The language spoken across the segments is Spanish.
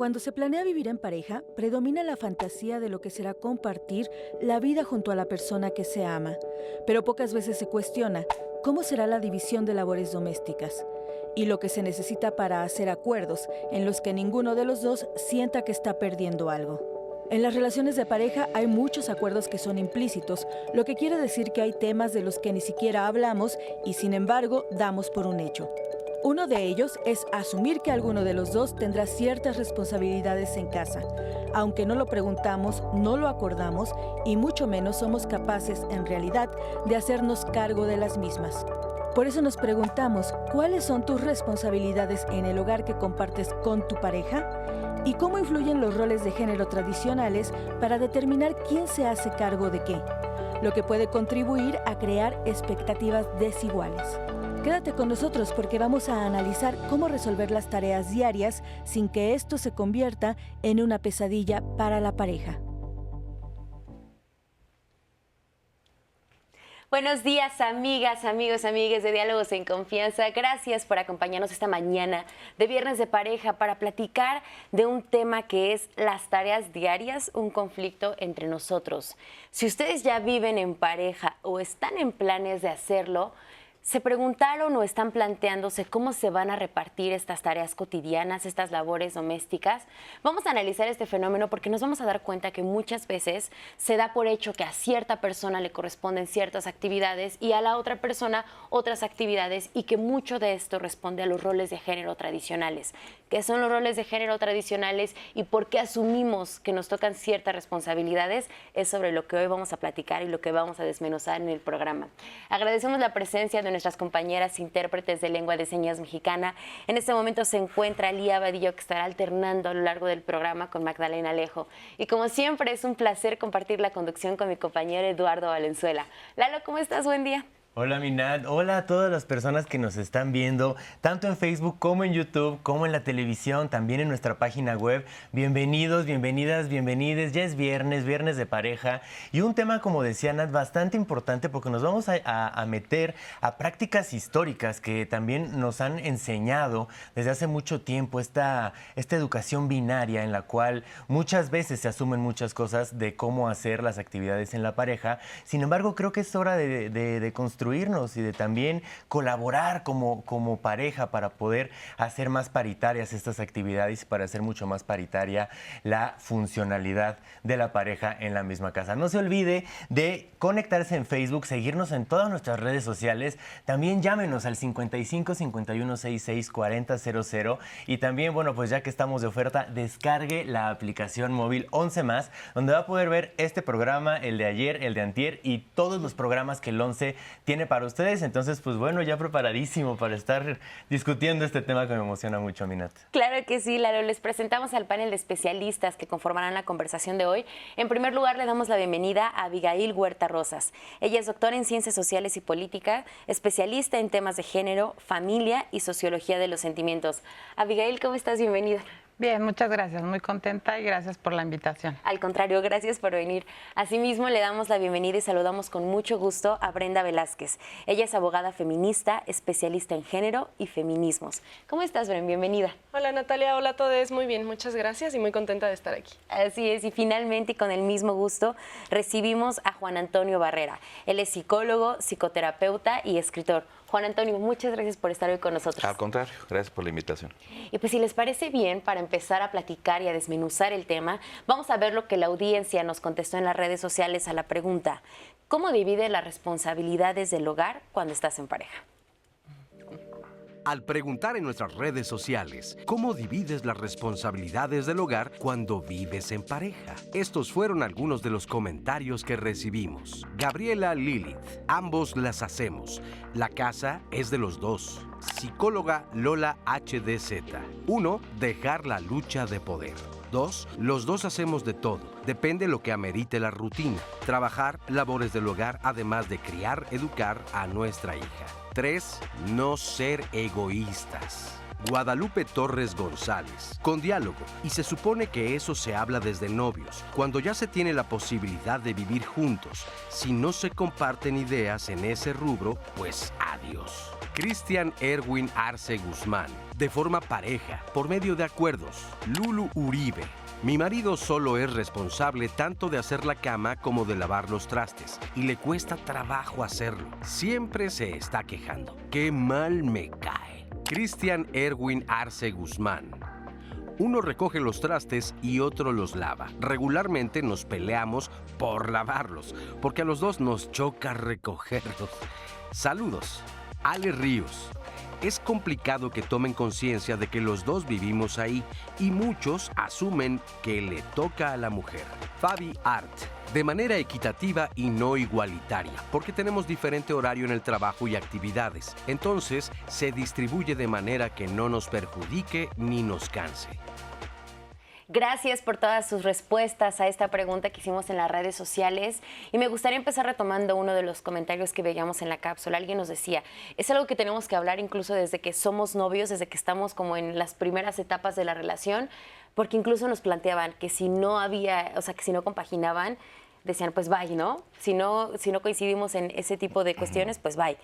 Cuando se planea vivir en pareja, predomina la fantasía de lo que será compartir la vida junto a la persona que se ama, pero pocas veces se cuestiona cómo será la división de labores domésticas y lo que se necesita para hacer acuerdos en los que ninguno de los dos sienta que está perdiendo algo. En las relaciones de pareja hay muchos acuerdos que son implícitos, lo que quiere decir que hay temas de los que ni siquiera hablamos y sin embargo damos por un hecho. Uno de ellos es asumir que alguno de los dos tendrá ciertas responsabilidades en casa, aunque no lo preguntamos, no lo acordamos y mucho menos somos capaces en realidad de hacernos cargo de las mismas. Por eso nos preguntamos, ¿cuáles son tus responsabilidades en el hogar que compartes con tu pareja? ¿Y cómo influyen los roles de género tradicionales para determinar quién se hace cargo de qué? Lo que puede contribuir a crear expectativas desiguales. Quédate con nosotros porque vamos a analizar cómo resolver las tareas diarias sin que esto se convierta en una pesadilla para la pareja. Buenos días, amigas, amigos, amigues de Diálogos en Confianza. Gracias por acompañarnos esta mañana de Viernes de Pareja para platicar de un tema que es las tareas diarias, un conflicto entre nosotros. Si ustedes ya viven en pareja o están en planes de hacerlo, ¿Se preguntaron o están planteándose cómo se van a repartir estas tareas cotidianas, estas labores domésticas? Vamos a analizar este fenómeno porque nos vamos a dar cuenta que muchas veces se da por hecho que a cierta persona le corresponden ciertas actividades y a la otra persona otras actividades y que mucho de esto responde a los roles de género tradicionales. ¿Qué son los roles de género tradicionales y por qué asumimos que nos tocan ciertas responsabilidades? Es sobre lo que hoy vamos a platicar y lo que vamos a desmenuzar en el programa. Agradecemos la presencia de nuestras compañeras intérpretes de lengua de señas mexicana. En este momento se encuentra Lía Vadillo, que estará alternando a lo largo del programa con Magdalena Alejo. Y como siempre, es un placer compartir la conducción con mi compañero Eduardo Valenzuela. Lalo, ¿cómo estás? Buen día. Hola Minat, hola a todas las personas que nos están viendo, tanto en Facebook como en YouTube, como en la televisión, también en nuestra página web. Bienvenidos, bienvenidas, bienvenides. Ya es viernes, viernes de pareja. Y un tema, como decía Nat, bastante importante porque nos vamos a, meter a prácticas históricas que también nos han enseñado desde hace mucho tiempo esta, esta educación binaria en la cual muchas veces se asumen muchas cosas de cómo hacer las actividades en la pareja. Sin embargo, creo que es hora de, de construir y de también colaborar como, como pareja para poder hacer más paritarias estas actividades y para hacer mucho más paritaria la funcionalidad de la pareja en la misma casa. No se olvide de conectarse en Facebook, seguirnos en todas nuestras redes sociales. También llámenos al 55 51 66 40 00 y también, bueno, pues ya que estamos de oferta, descargue la aplicación móvil 11 más, donde va a poder ver este programa, el de ayer, el de antier y todos los programas que el 11 tiene para ustedes. Entonces, pues bueno, ya preparadísimo para estar discutiendo este tema que me emociona mucho, Minat. Claro que sí, Lalo. Les presentamos al panel de especialistas que conformarán la conversación de hoy. En primer lugar, le damos la bienvenida a Abigail Huerta Rosas. Ella es doctora en Ciencias Sociales y Política, especialista en temas de género, familia y sociología de los sentimientos. Abigail, ¿cómo estás? Bienvenida. Bien, muchas gracias, muy contenta y gracias por la invitación. Al contrario, gracias por venir. Asimismo, le damos la bienvenida y saludamos con mucho gusto a Brenda Velázquez. Ella es abogada feminista, especialista en género y feminismos. ¿Cómo estás, Brenda? Bienvenida. Hola, Natalia. Hola a todos. Muy bien, muchas gracias y muy contenta de estar aquí. Así es, y finalmente, y con el mismo gusto, recibimos a Juan Antonio Barrera. Él es psicólogo, psicoterapeuta y escritor. Juan Antonio, muchas gracias por estar hoy con nosotros. Al contrario, gracias por la invitación. Y pues si les parece bien, para empezar a platicar y a desmenuzar el tema, vamos a ver lo que la audiencia nos contestó en las redes sociales a la pregunta, ¿cómo divide las responsabilidades del hogar cuando estás en pareja? Al preguntar en nuestras redes sociales cómo divides las responsabilidades del hogar cuando vives en pareja. Estos fueron algunos de los comentarios que recibimos. Gabriela Lilith, ambos las hacemos. La casa es de los dos. Psicóloga Lola HDZ. 1. Dejar la lucha de poder. 2. Los dos hacemos de todo. Depende lo que amerite la rutina. Trabajar, labores del hogar, además de criar, educar a nuestra hija. 3. No ser egoístas. Guadalupe Torres González, con diálogo, y se supone que eso se habla desde novios, cuando ya se tiene la posibilidad de vivir juntos. Si no se comparten ideas en ese rubro, pues adiós. Cristian Erwin Arce Guzmán, de forma pareja, por medio de acuerdos. Lulu Uribe, mi marido solo es responsable tanto de hacer la cama como de lavar los trastes y le cuesta trabajo hacerlo. Siempre se está quejando. Qué mal me cae. Cristian Erwin Arce Guzmán. Uno recoge los trastes y otro los lava. Regularmente nos peleamos por lavarlos, porque a los dos nos choca recogerlos. Saludos. Ale Ríos. Es complicado que tomen conciencia de que los dos vivimos ahí y muchos asumen que le toca a la mujer. Fabi Art. De manera equitativa y no igualitaria, porque tenemos diferente horario en el trabajo y actividades. Entonces, se distribuye de manera que no nos perjudique ni nos canse. Gracias por todas sus respuestas a esta pregunta que hicimos en las redes sociales. Y me gustaría empezar retomando uno de los comentarios que veíamos en la cápsula. Alguien nos decía, es algo que tenemos que hablar incluso desde que somos novios, desde que estamos como en las primeras etapas de la relación, porque incluso nos planteaban que si no había, o sea, que si no compaginaban, decían, pues bye, ¿no? Si, ¿no? si no coincidimos en ese tipo de cuestiones, pues bye.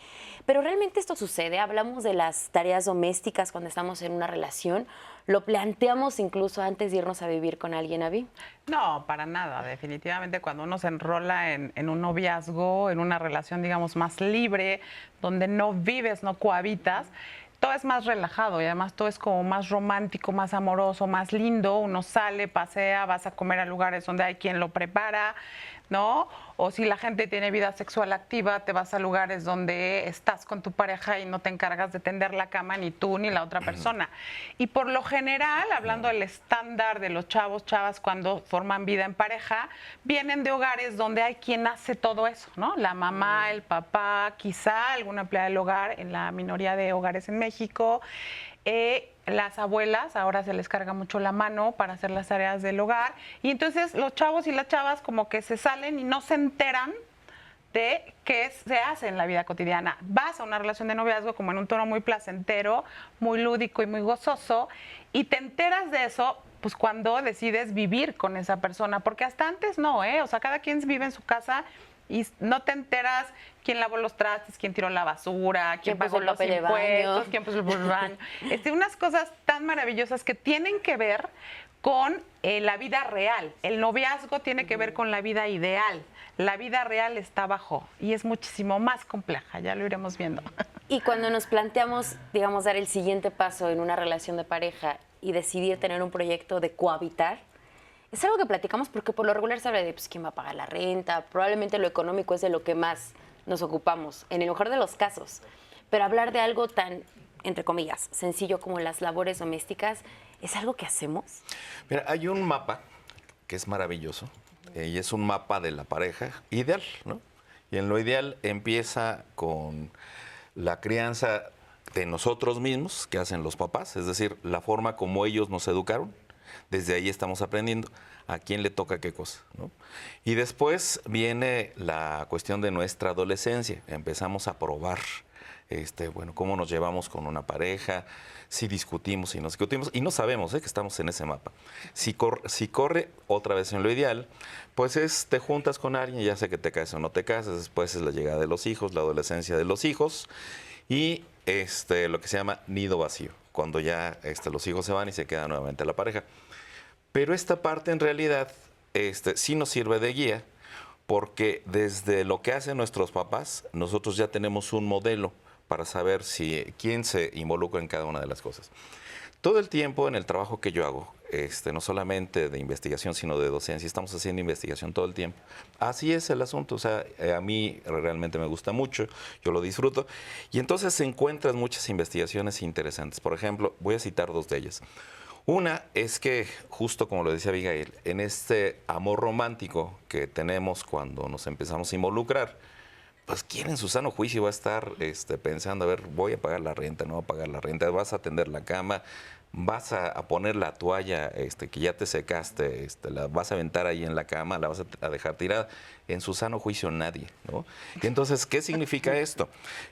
Pero realmente esto sucede, hablamos de las tareas domésticas cuando estamos en una relación, lo planteamos incluso antes de irnos a vivir con alguien, Avi. No, para nada. Definitivamente cuando uno se enrola en, en un noviazgo, en una relación, digamos, más libre, donde no vives, no cohabitas, todo es más relajado y además todo es como más romántico, más amoroso, más lindo. Uno sale, pasea, vas a comer a lugares donde hay quien lo prepara. ¿No? O si la gente tiene vida sexual activa, te vas a lugares donde estás con tu pareja y no te encargas de tender la cama ni tú ni la otra persona. Y por lo general, hablando del estándar de los chavos, chavas cuando forman vida en pareja, vienen de hogares donde hay quien hace todo eso, ¿no? La mamá, el papá, quizá alguna empleada del hogar en la minoría de hogares en México. Eh, las abuelas ahora se les carga mucho la mano para hacer las tareas del hogar y entonces los chavos y las chavas como que se salen y no se enteran de qué se hace en la vida cotidiana. Vas a una relación de noviazgo como en un tono muy placentero, muy lúdico y muy gozoso y te enteras de eso pues cuando decides vivir con esa persona, porque hasta antes no, ¿eh? O sea, cada quien vive en su casa y no te enteras quién lavó los trastes, quién tiró la basura, quién, pagó los impuestos, quién puso el baño. Este, unas cosas tan maravillosas que tienen que ver con eh, la vida real. El noviazgo tiene que ver con la vida ideal. La vida real está abajo y es muchísimo más compleja, ya lo iremos viendo. Y cuando nos planteamos, digamos, dar el siguiente paso en una relación de pareja y decidir tener un proyecto de cohabitar, es algo que platicamos porque por lo regular se habla de pues, quién va a pagar la renta, probablemente lo económico es de lo que más nos ocupamos, en el mejor de los casos. Pero hablar de algo tan, entre comillas, sencillo como las labores domésticas, ¿es algo que hacemos? Mira, hay un mapa que es maravilloso eh, y es un mapa de la pareja ideal, ¿no? Y en lo ideal empieza con la crianza de nosotros mismos, que hacen los papás, es decir, la forma como ellos nos educaron, desde ahí estamos aprendiendo a quién le toca qué cosa. Y después viene la cuestión de nuestra adolescencia. Empezamos a probar este, bueno, cómo nos llevamos con una pareja, si discutimos, si no discutimos, y no sabemos ¿eh? que estamos en ese mapa. Si, corre otra vez en lo ideal, pues es te juntas con alguien, ya sé que te caes o no te casas, después es la llegada de los hijos, la adolescencia de los hijos, y este, lo que se llama nido vacío, cuando ya este, los hijos se van y se queda nuevamente la pareja. Pero esta parte en realidad este, sí nos sirve de guía porque desde lo que hacen nuestros papás, nosotros ya tenemos un modelo para saber si quién se involucra en cada una de las cosas. Todo el tiempo en el trabajo que yo hago, este, no solamente de investigación, sino de docencia, estamos haciendo investigación todo el tiempo. Así es el asunto, o sea, eh, a mí realmente me gusta mucho, yo lo disfruto, y entonces se encuentran muchas investigaciones interesantes. Por ejemplo, voy a citar dos de ellas. Una es que, justo como lo decía Abigail, en este amor romántico que tenemos cuando nos empezamos a involucrar, pues quién en su sano juicio va a estar este, pensando, a ver, voy a pagar la renta, no voy a pagar la renta, vas a atender la cama, vas a, poner la toalla este, que ya te secaste, este, la vas a aventar ahí en la cama, la vas a, a dejar tirada. En su sano juicio nadie, ¿no? Y entonces, ¿qué significa esto?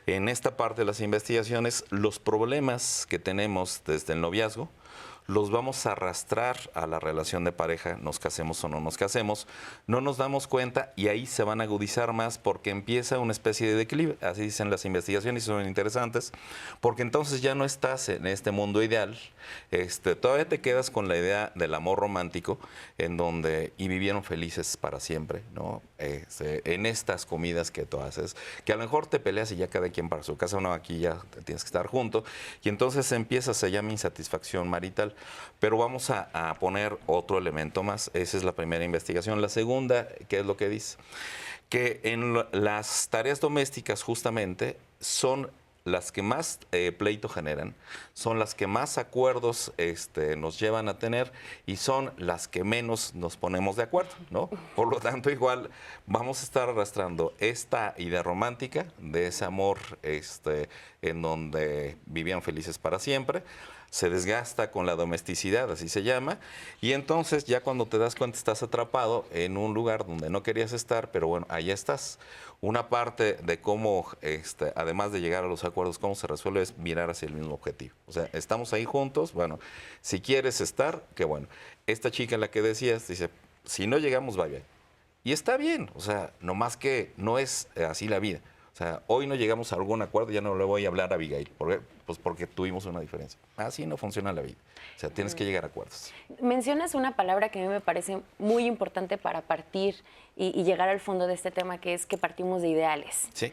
En esta parte de las investigaciones, los problemas que tenemos desde el noviazgo, los vamos a arrastrar a la relación de pareja, nos casemos o no nos casemos, no nos damos cuenta y ahí se van a agudizar más porque empieza una especie de declive, así dicen las investigaciones y son interesantes, porque entonces ya no estás en este mundo ideal, este, todavía te quedas con la idea del amor romántico en donde y vivieron felices para siempre, ¿no? Este, en estas comidas que tú haces, que a lo mejor te peleas y ya cada quien para su casa, no, aquí ya tienes que estar junto, y entonces empieza, se llama insatisfacción marital. Pero vamos a, a poner otro elemento más. Esa es la primera investigación. La segunda, ¿qué es lo que dice? Que en las tareas domésticas justamente son las que más eh, pleito generan, son las que más acuerdos este, nos llevan a tener y son las que menos nos ponemos de acuerdo, ¿no? Por lo tanto, igual vamos a estar arrastrando esta idea romántica de ese amor este, en donde vivían felices para siempre, se desgasta con la domesticidad, así se llama, y entonces ya cuando te das cuenta estás atrapado en un lugar donde no querías estar, pero bueno, ahí estás. Una parte de cómo, este, además de llegar a los acuerdos, cómo se resuelve es mirar hacia el mismo objetivo. O sea, estamos ahí juntos, bueno, si quieres estar, qué bueno. Esta chica en la que decías dice, si no llegamos, va bien. Y está bien, o sea, nomás que no es eh, así la vida. O sea, hoy no llegamos a algún acuerdo, ya no le voy a hablar a Abigail, porque, pues porque tuvimos una diferencia. Así no funciona la vida. O sea, tienes que llegar a acuerdos. Mencionas una palabra que a mí me parece muy importante para partir y, y llegar al fondo de este tema, que es que partimos de ideales. Sí.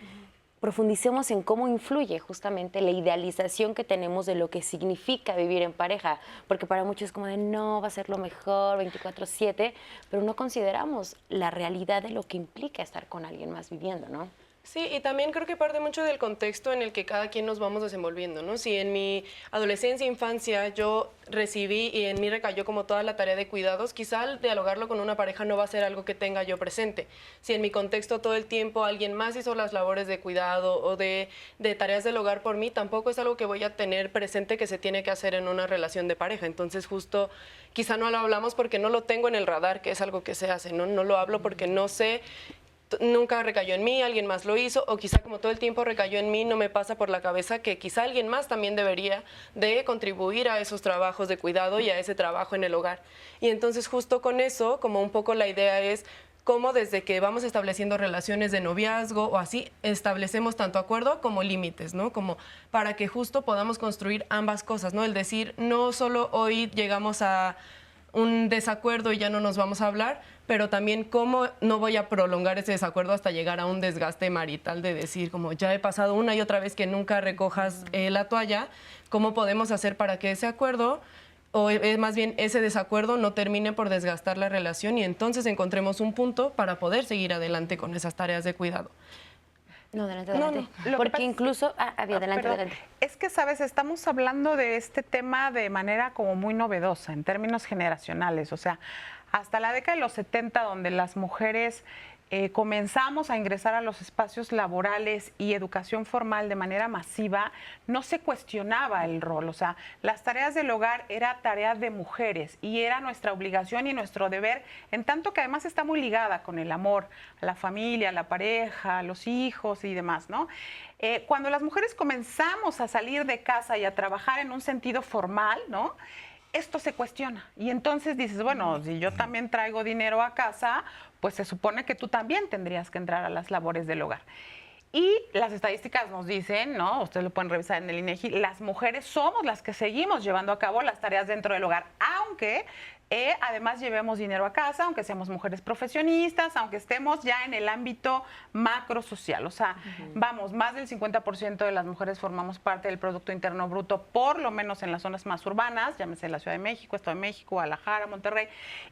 Profundicemos en cómo influye justamente la idealización que tenemos de lo que significa vivir en pareja, porque para muchos es como de no, va a ser lo mejor 24/7, pero no consideramos la realidad de lo que implica estar con alguien más viviendo, ¿no? Sí, y también creo que parte mucho del contexto en el que cada quien nos vamos desenvolviendo, ¿no? Si en mi adolescencia, infancia, yo recibí y en mí recayó como toda la tarea de cuidados, quizá al dialogarlo con una pareja no va a ser algo que tenga yo presente. Si en mi contexto todo el tiempo alguien más hizo las labores de cuidado o de, de tareas del hogar por mí, tampoco es algo que voy a tener presente que se tiene que hacer en una relación de pareja. Entonces justo quizá no lo hablamos porque no lo tengo en el radar, que es algo que se hace, ¿no? No lo hablo porque no sé nunca recayó en mí, alguien más lo hizo, o quizá como todo el tiempo recayó en mí, no me pasa por la cabeza que quizá alguien más también debería de contribuir a esos trabajos de cuidado y a ese trabajo en el hogar. Y entonces justo con eso, como un poco la idea es cómo desde que vamos estableciendo relaciones de noviazgo o así, establecemos tanto acuerdo como límites, ¿no? Como para que justo podamos construir ambas cosas, ¿no? El decir, no solo hoy llegamos a un desacuerdo y ya no nos vamos a hablar, pero también cómo no voy a prolongar ese desacuerdo hasta llegar a un desgaste marital de decir, como ya he pasado una y otra vez que nunca recojas eh, la toalla, ¿cómo podemos hacer para que ese acuerdo o eh, más bien ese desacuerdo no termine por desgastar la relación y entonces encontremos un punto para poder seguir adelante con esas tareas de cuidado? No, adelante, No, adelante. Lo que Porque pasa- incluso... Ah, ah, bien, Ah, adelante, perdón. adelante. Es que, sabes, estamos hablando de este tema de manera como muy novedosa, en términos generacionales. O sea, hasta la década de los 70, donde las mujeres eh, comenzamos a ingresar a los espacios laborales y educación formal de manera masiva, no se cuestionaba el rol. O sea, las tareas del hogar era tarea de mujeres y era nuestra obligación y nuestro deber, en tanto que además está muy ligada con el amor la familia, a la pareja, a los hijos y demás, ¿no? Eh, cuando las mujeres comenzamos a salir de casa y a trabajar en un sentido formal, ¿no? Esto se cuestiona. Y entonces dices, bueno, si yo también traigo dinero a casa, pues se supone que tú también tendrías que entrar a las labores del hogar. Y las estadísticas nos dicen, ¿no? Ustedes lo pueden revisar en el INEGI, las mujeres somos las que seguimos llevando a cabo las tareas dentro del hogar, aunque eh, además llevemos dinero a casa, aunque seamos mujeres profesionistas, aunque estemos ya en el ámbito macro social. O sea, vamos, más del 50% de las mujeres formamos parte del Producto Interno Bruto, por lo menos en las zonas más urbanas, llámese la Ciudad de México, Estado de México, Guadalajara, Monterrey.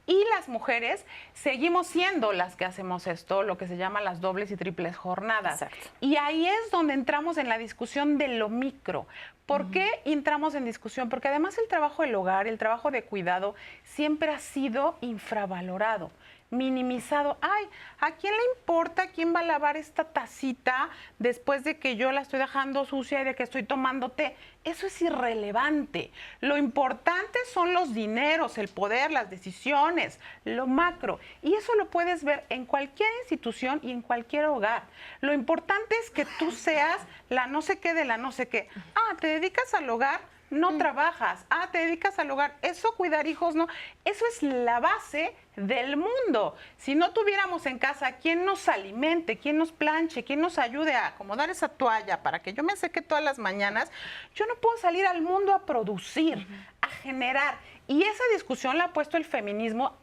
Y las mujeres seguimos siendo las que hacemos esto, lo que se llama las dobles y triples jornadas. Exacto. Y ahí es donde entramos en la discusión de lo micro. ¿Por qué entramos en discusión? Porque además el trabajo del hogar, el trabajo de cuidado, siempre ha sido infravalorado. Minimizado. Ay, ¿a quién le importa quién va a lavar esta tacita después de que yo la estoy dejando sucia y de que estoy tomando té? Eso es irrelevante. Lo importante son los dineros, el poder, las decisiones, lo macro. Y eso lo puedes ver en cualquier institución y en cualquier hogar. Lo importante es que tú seas la no sé qué de la no sé qué. Ah, te dedicas al hogar no trabajas, ah, te dedicas al hogar, eso cuidar hijos, no, eso es la base del mundo. Si no tuviéramos en casa quien nos alimente, quien nos planche, quien nos ayude a acomodar esa toalla para que yo me seque todas las mañanas, yo no puedo salir al mundo a producir, a generar. Y esa discusión la ha puesto el feminismo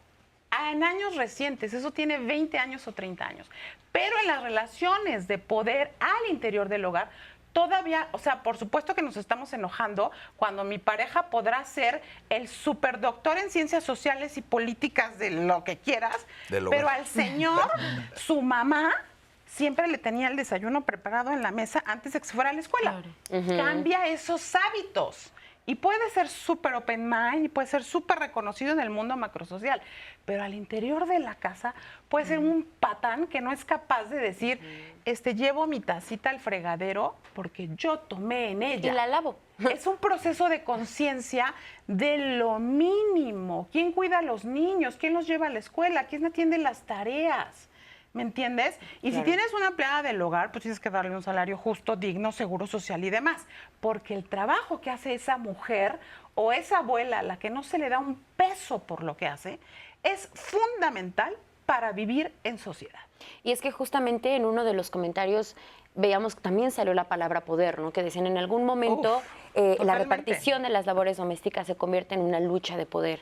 en años recientes, eso tiene 20 años o 30 años. Pero en las relaciones de poder al interior del hogar, todavía, o sea, por supuesto que nos estamos enojando cuando mi pareja podrá ser el superdoctor en ciencias sociales y políticas de lo que quieras, pero al señor, su mamá siempre le tenía el desayuno preparado en la mesa antes de que se fuera a la escuela. Cambia esos hábitos. Y puede ser súper open mind puede ser súper reconocido en el mundo macrosocial, pero al interior de la casa puede ser un patán que no es capaz de decir, este, llevo mi tacita al fregadero porque yo tomé en ella. Y la lavo. Es un proceso de conciencia de lo mínimo. ¿Quién cuida a los niños? ¿Quién los lleva a la escuela? ¿Quién atiende las tareas? ¿Me entiendes? Y si tienes una empleada del hogar, pues tienes que darle un salario justo, digno, seguro social y demás. Porque el trabajo que hace esa mujer o esa abuela a la que no se le da un peso por lo que hace, es fundamental para vivir en sociedad. Y es que justamente en uno de los comentarios veíamos que también salió la palabra poder, ¿no? Que decían en algún momento eh, la repartición de las labores domésticas se convierte en una lucha de poder.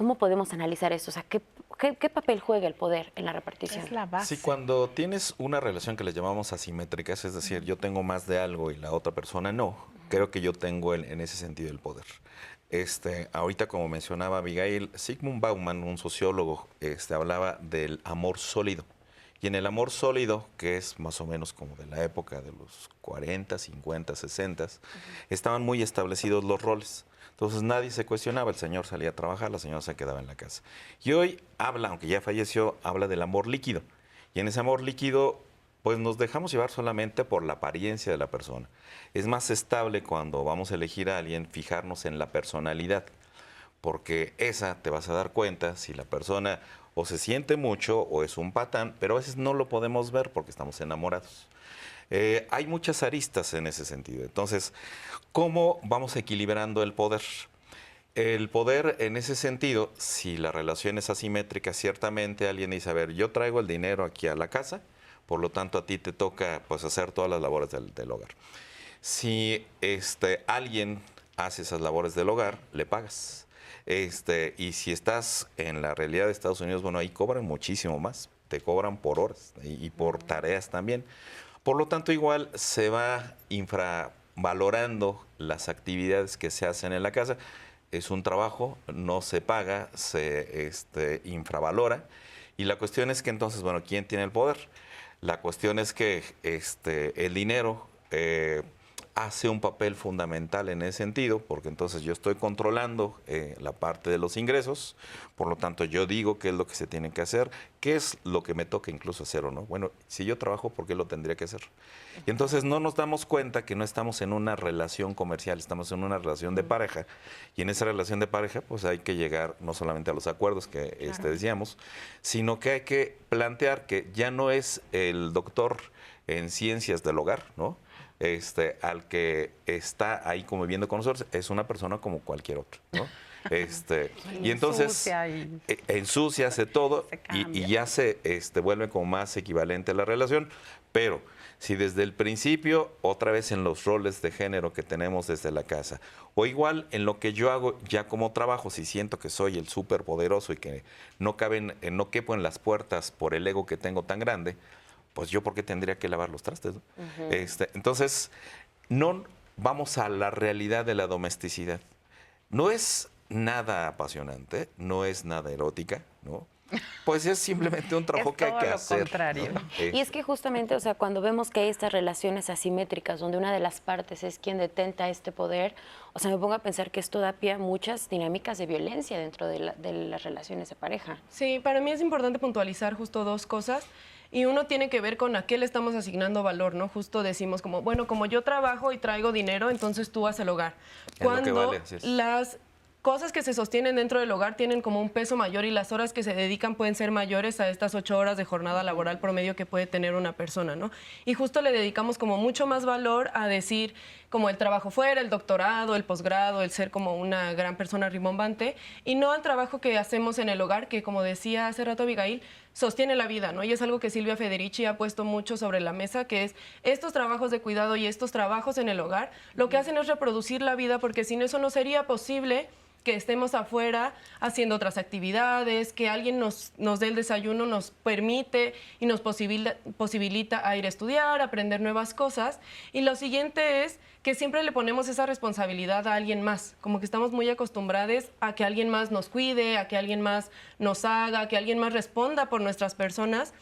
¿Cómo podemos analizar eso? O sea, ¿qué, qué, papel juega el poder en la repartición? Es la base. Sí, cuando tienes una relación que le llamamos asimétricas, es decir, yo tengo más de algo y la otra persona no, creo que yo tengo en ese sentido el poder. Este, ahorita, como mencionaba Abigail, Sigmund Bauman, un sociólogo, este, hablaba del amor sólido. Y en el amor sólido, que es más o menos como de la época de los 40, 50, 60, estaban muy establecidos los roles. Entonces nadie se cuestionaba, el señor salía a trabajar, la señora se quedaba en la casa. Y hoy habla, aunque ya falleció, habla del amor líquido. Y en ese amor líquido, pues nos dejamos llevar solamente por la apariencia de la persona. Es más estable cuando vamos a elegir a alguien fijarnos en la personalidad, porque esa te vas a dar cuenta si la persona o se siente mucho o es un patán, pero a veces no lo podemos ver porque estamos enamorados. Eh, hay muchas aristas en ese sentido. Entonces, ¿cómo vamos equilibrando el poder? El poder en ese sentido, si la relación es asimétrica, ciertamente alguien dice, a ver, yo traigo el dinero aquí a la casa, por lo tanto a ti te toca pues hacer todas las labores del, hogar. Si este, alguien hace esas labores del hogar, le pagas. Este, y si estás en la realidad de Estados Unidos, bueno, ahí cobran muchísimo más, te cobran por horas y por tareas también. Por lo tanto, igual se va infravalorando las actividades que se hacen en la casa. Es un trabajo, no se paga, se este, infravalora. Y la cuestión es que entonces, bueno, ¿quién tiene el poder? La cuestión es que este, el dinero eh, hace un papel fundamental en ese sentido, porque entonces yo estoy controlando eh, la parte de los ingresos, por lo tanto yo digo qué es lo que se tiene que hacer, qué es lo que me toca incluso hacer o no. Bueno, si yo trabajo, ¿por qué lo tendría que hacer? Y entonces no nos damos cuenta que no estamos en una relación comercial, estamos en una relación de pareja, y en esa relación de pareja pues hay que llegar no solamente a los acuerdos que este, decíamos, sino que hay que plantear que ya no es el doctor en ciencias del hogar, ¿no? Este, al que está ahí conviviendo con nosotros es una persona como cualquier otro, ¿no? Este, y entonces y... E, ensucia, hace todo y, ya se este, vuelve como más equivalente a la relación, pero si desde el principio, otra vez en los roles de género que tenemos desde la casa, o igual en lo que yo hago ya como trabajo, si siento que soy el súper poderoso y que no caben, no quepo en las puertas por el ego que tengo tan grande, pues yo por qué tendría que lavar los trastes. este, entonces, no vamos a la realidad de la domesticidad. No es nada apasionante, no es nada erótica, ¿no? Pues es simplemente un trabajo Es que hay todo que lo hacer. contrario. ¿no? Eh, Y es que justamente, o sea, cuando vemos que hay estas relaciones asimétricas, donde una de las partes es quien detenta este poder, o sea, me pongo a pensar que esto da pie a muchas dinámicas de violencia dentro de, la- de las relaciones de pareja. Sí, para mí es importante puntualizar justo dos cosas. Y uno tiene que ver con a qué le estamos asignando valor, ¿no? Justo decimos como, bueno, como yo trabajo y traigo dinero, entonces tú vas al hogar. Es Cuando vale, las cosas que se sostienen dentro del hogar tienen como un peso mayor y las horas que se dedican pueden ser mayores a estas ocho horas de jornada laboral promedio que puede tener una persona, ¿no? Y justo le dedicamos como mucho más valor a decir como el trabajo fuera, el doctorado, el posgrado, el ser como una gran persona rimbombante y no al trabajo que hacemos en el hogar que como decía hace rato Abigail, sostiene la vida, ¿no? Y es algo que Silvia Federici ha puesto mucho sobre la mesa, que es estos trabajos de cuidado y estos trabajos en el hogar, lo que hacen es reproducir la vida porque sin eso no sería posible que estemos afuera haciendo otras actividades, que alguien nos, nos dé el desayuno, nos permite y nos posibilita, posibilita a ir a estudiar, aprender nuevas cosas. Y lo siguiente es que siempre le ponemos esa responsabilidad a alguien más, como que estamos muy acostumbrados a que alguien más nos cuide, a que alguien más nos haga, a que alguien más responda por nuestras personas.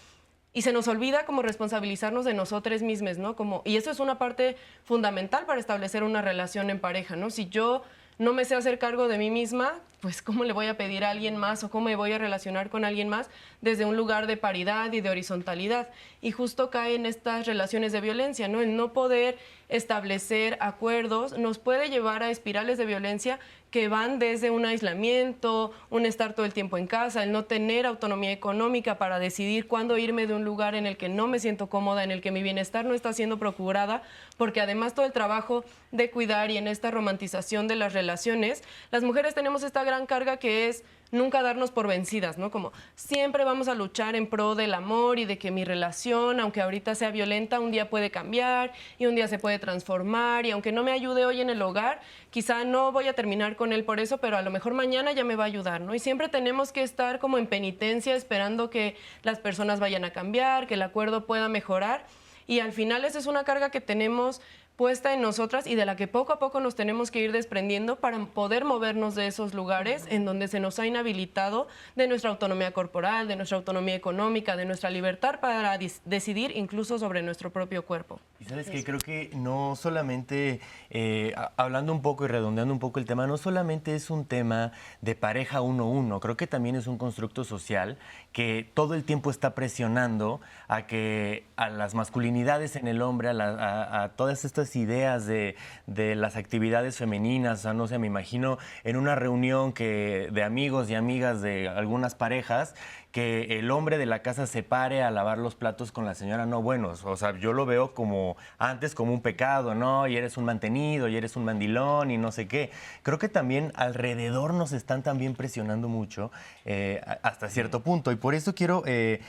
Y se nos olvida como responsabilizarnos de nosotros mismos, ¿no? Como, y eso es una parte fundamental para establecer una relación en pareja, ¿no? Si yo no me sé hacer cargo de mí misma, pues cómo le voy a pedir a alguien más o cómo me voy a relacionar con alguien más desde un lugar de paridad y de horizontalidad. Y justo cae en estas relaciones de violencia, ¿no? El no poder establecer acuerdos nos puede llevar a espirales de violencia que van desde un aislamiento, un estar todo el tiempo en casa, el no tener autonomía económica para decidir cuándo irme de un lugar en el que no me siento cómoda, en el que mi bienestar no está siendo procurada, porque además todo el trabajo de cuidar y en esta romantización de las relaciones, las mujeres tenemos esta gran carga que es nunca darnos por vencidas, ¿no? Como siempre vamos a luchar en pro del amor y de que mi relación, aunque ahorita sea violenta, un día puede cambiar y un día se puede transformar y aunque no me ayude hoy en el hogar, quizá no voy a terminar con él por eso, pero a lo mejor mañana ya me va a ayudar, ¿no? Y siempre tenemos que estar como en penitencia esperando que las personas vayan a cambiar, que el acuerdo pueda mejorar y al final esa es una carga que tenemos puesta en nosotras y de la que poco a poco nos tenemos que ir desprendiendo para poder movernos de esos lugares en donde se nos ha inhabilitado de nuestra autonomía corporal, de nuestra autonomía económica, de nuestra libertad para decidir incluso sobre nuestro propio cuerpo. Y sabes que creo que no solamente, eh, hablando un poco y redondeando un poco el tema, no solamente es un tema de pareja uno a uno, creo que también es un constructo social que todo el tiempo está presionando a que a las masculinidades en el hombre, a, la- a- todas estas ideas de, de las actividades femeninas, o sea, no sé, me imagino en una reunión que, de amigos y amigas de algunas parejas, que el hombre de la casa se pare a lavar los platos con la señora, no, bueno, o sea, yo lo veo como antes como un pecado, ¿no? Y eres un mantenido, y eres un mandilón, y no sé qué. Creo que también alrededor nos están también presionando mucho eh, hasta cierto punto, y por eso quiero eh,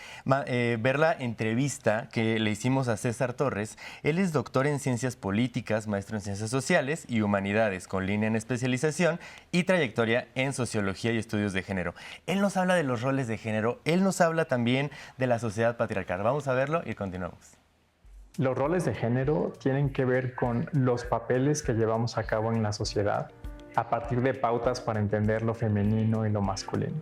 eh, ver la entrevista que le hicimos a César Torres. Él es doctor en ciencias políticas, maestro en ciencias sociales y humanidades, con línea en especialización y trayectoria en sociología y estudios de género. Él nos habla de los roles de género, él nos habla también de la sociedad patriarcal. Vamos a verlo y continuamos. Los roles de género tienen que ver con los papeles que llevamos a cabo en la sociedad a partir de pautas para entender lo femenino y lo masculino.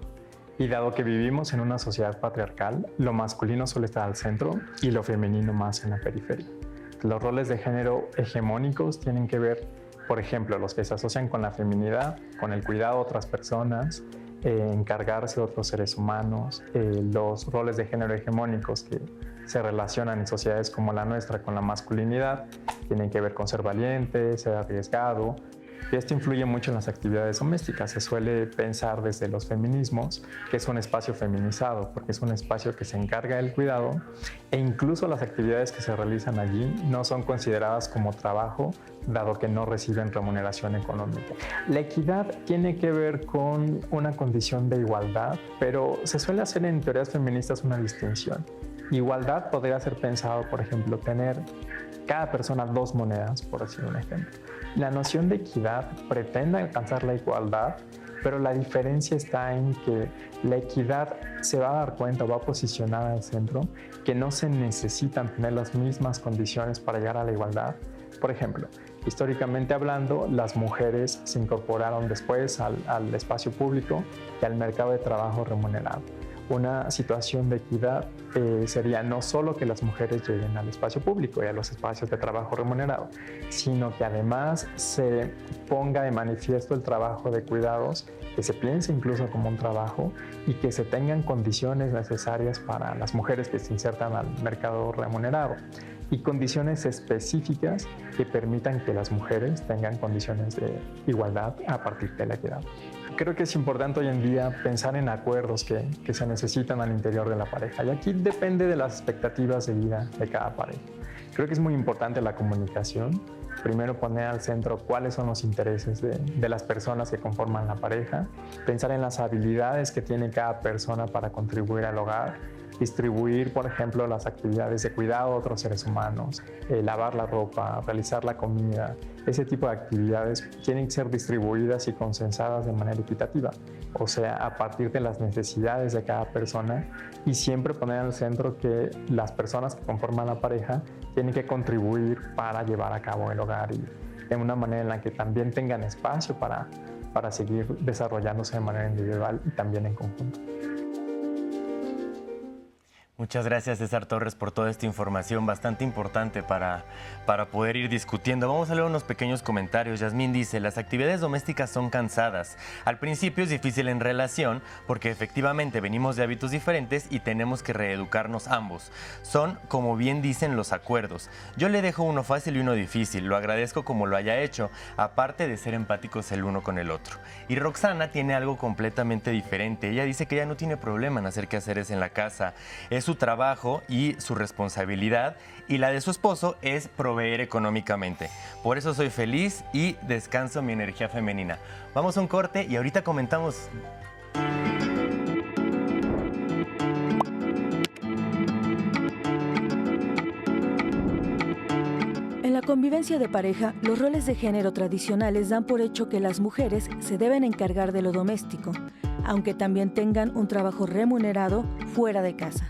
Y dado que vivimos en una sociedad patriarcal, lo masculino suele estar al centro y lo femenino más en la periferia. Los roles de género hegemónicos tienen que ver, por ejemplo, los que se asocian con la feminidad, con el cuidado de otras personas, eh, encargarse de otros seres humanos, eh, los roles de género hegemónicos que se relacionan en sociedades como la nuestra con la masculinidad, tienen que ver con ser valiente, ser arriesgado, y esto influye mucho en las actividades domésticas. Se suele pensar desde los feminismos que es un espacio feminizado, porque es un espacio que se encarga del cuidado e incluso las actividades que se realizan allí no son consideradas como trabajo, dado que no reciben remuneración económica. La equidad tiene que ver con una condición de igualdad, pero se suele hacer en teorías feministas una distinción. Igualdad podría ser pensado, por ejemplo, tener cada persona dos monedas, por decir un ejemplo. La noción de equidad pretende alcanzar la igualdad, pero la diferencia está en que la equidad se va a dar cuenta, va a posicionar al centro, que no se necesitan tener las mismas condiciones para llegar a la igualdad. Por ejemplo, históricamente hablando, las mujeres se incorporaron después al, al espacio público y al mercado de trabajo remunerado. Una situación de equidad eh, sería no solo que las mujeres lleguen al espacio público y a los espacios de trabajo remunerado, sino que además se ponga de manifiesto el trabajo de cuidados, que se piense incluso como un trabajo y que se tengan condiciones necesarias para las mujeres que se insertan al mercado remunerado y condiciones específicas que permitan que las mujeres tengan condiciones de igualdad a partir de la equidad. Creo que es importante hoy en día pensar en acuerdos que, que se necesitan al interior de la pareja. Y aquí depende de las expectativas de vida de cada pareja. Creo que es muy importante la comunicación, primero poner al centro cuáles son los intereses de, de, las personas que conforman la pareja, pensar en las habilidades que tiene cada persona para contribuir al hogar distribuir, por ejemplo, las actividades de cuidado a otros seres humanos, eh, lavar la ropa, realizar la comida. Ese tipo de actividades tienen que ser distribuidas y consensadas de manera equitativa, o sea, a partir de las necesidades de cada persona y siempre poner al centro que las personas que conforman la pareja tienen que contribuir para llevar a cabo el hogar y de una manera en la que también tengan espacio para, para seguir desarrollándose de manera individual y también en conjunto. Muchas gracias César Torres por toda esta información bastante importante para, para poder ir discutiendo. Vamos a leer unos pequeños comentarios. Yasmín dice, las actividades domésticas son cansadas. Al principio es difícil en relación porque efectivamente venimos de hábitos diferentes y tenemos que reeducarnos ambos. Son, como bien dicen, los acuerdos. Yo le dejo uno fácil y uno difícil. Lo agradezco como lo haya hecho, aparte de ser empáticos el uno con el otro. Y Roxana tiene algo completamente diferente. Ella dice que ya no tiene problema en hacer quehaceres en la casa. Su trabajo y su responsabilidad y la de su esposo es proveer económicamente. Por eso soy feliz y descanso mi energía femenina. Vamos a un corte y ahorita comentamos. En la convivencia de pareja, los roles de género tradicionales dan por hecho que las mujeres se deben encargar de lo doméstico, aunque también tengan un trabajo remunerado fuera de casa.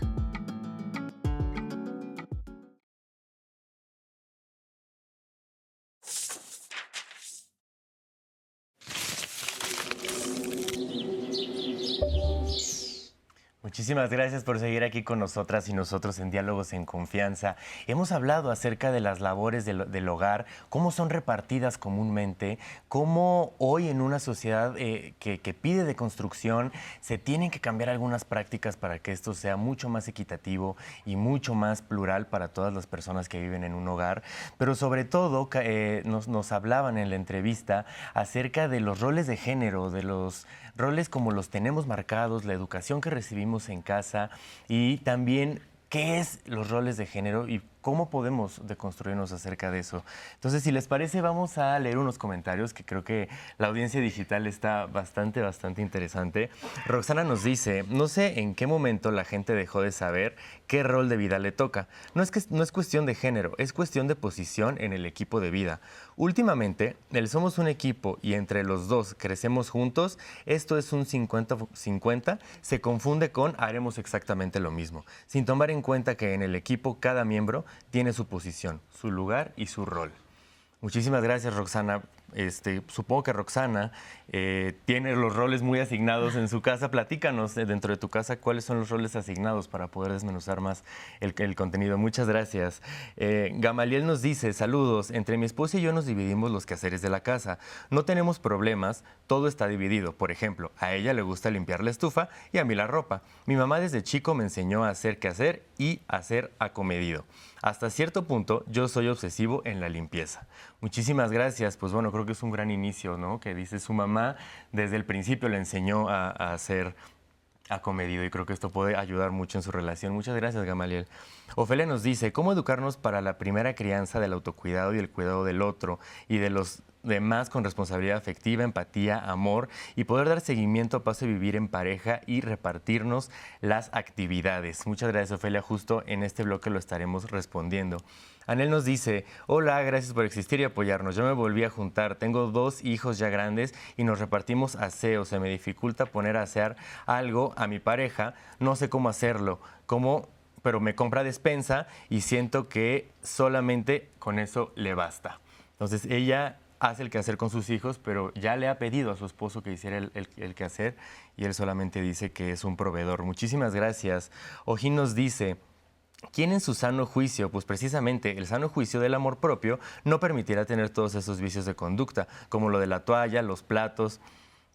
Muchísimas gracias por seguir aquí con nosotras y nosotros en Diálogos en Confianza. Hemos hablado acerca de las labores del, hogar, cómo son repartidas comúnmente, cómo hoy en una sociedad eh, que, pide de construcción se tienen que cambiar algunas prácticas para que esto sea mucho más equitativo y mucho más plural para todas las personas que viven en un hogar. Pero sobre todo eh, nos hablaban en la entrevista acerca de los roles de género, de los roles como los tenemos marcados, la educación que recibimos en casa y también qué es los roles de género y cómo podemos deconstruirnos acerca de eso. Entonces, si les parece, vamos a leer unos comentarios que creo que la audiencia digital está bastante, bastante interesante. Roxana nos dice, no sé en qué momento la gente dejó de saber qué rol de vida le toca. No es, que, no es cuestión de género, es cuestión de posición en el equipo de vida. Últimamente, el somos un equipo y entre los dos crecemos juntos, esto es un 50-50, se confunde con haremos exactamente lo mismo, sin tomar en cuenta que en el equipo cada miembro tiene su posición, su lugar y su rol. Muchísimas gracias, Roxana. Este, supongo que Roxana eh, tiene los roles muy asignados en su casa. Platícanos eh, dentro de tu casa cuáles son los roles asignados para poder desmenuzar más el, contenido. Muchas gracias. Eh, Gamaliel nos dice, saludos, entre mi esposa y yo nos dividimos los quehaceres de la casa. No tenemos problemas, todo está dividido. Por ejemplo, a ella le gusta limpiar la estufa y a mí la ropa. Mi mamá desde chico me enseñó a hacer quehacer y a ser acomedido. Hasta cierto punto yo soy obsesivo en la limpieza. Muchísimas gracias. Pues bueno, creo que es un gran inicio, ¿no? Que dice su mamá desde el principio le enseñó a, a ser acomedido y creo que esto puede ayudar mucho en su relación. Muchas gracias, Gamaliel. Ofelia nos dice, ¿cómo educarnos para la primera crianza del autocuidado y el cuidado del otro y de los demás con responsabilidad afectiva, empatía, amor y poder dar seguimiento a paso de vivir en pareja y repartirnos las actividades? Muchas gracias, Ofelia. Justo en este bloque lo estaremos respondiendo. Anel nos dice, hola, gracias por existir y apoyarnos. Yo me volví a juntar, tengo dos hijos ya grandes y nos repartimos aseo. Se me dificulta poner a hacer algo a mi pareja, no sé cómo hacerlo, cómo, pero me compra despensa y siento que solamente con eso le basta. Entonces ella hace el quehacer con sus hijos, pero ya le ha pedido a su esposo que hiciera el, el, el quehacer y él solamente dice que es un proveedor. Muchísimas gracias. Ojín nos dice, ¿Quién en su sano juicio, pues precisamente el sano juicio del amor propio, no permitirá tener todos esos vicios de conducta, como lo de la toalla, los platos?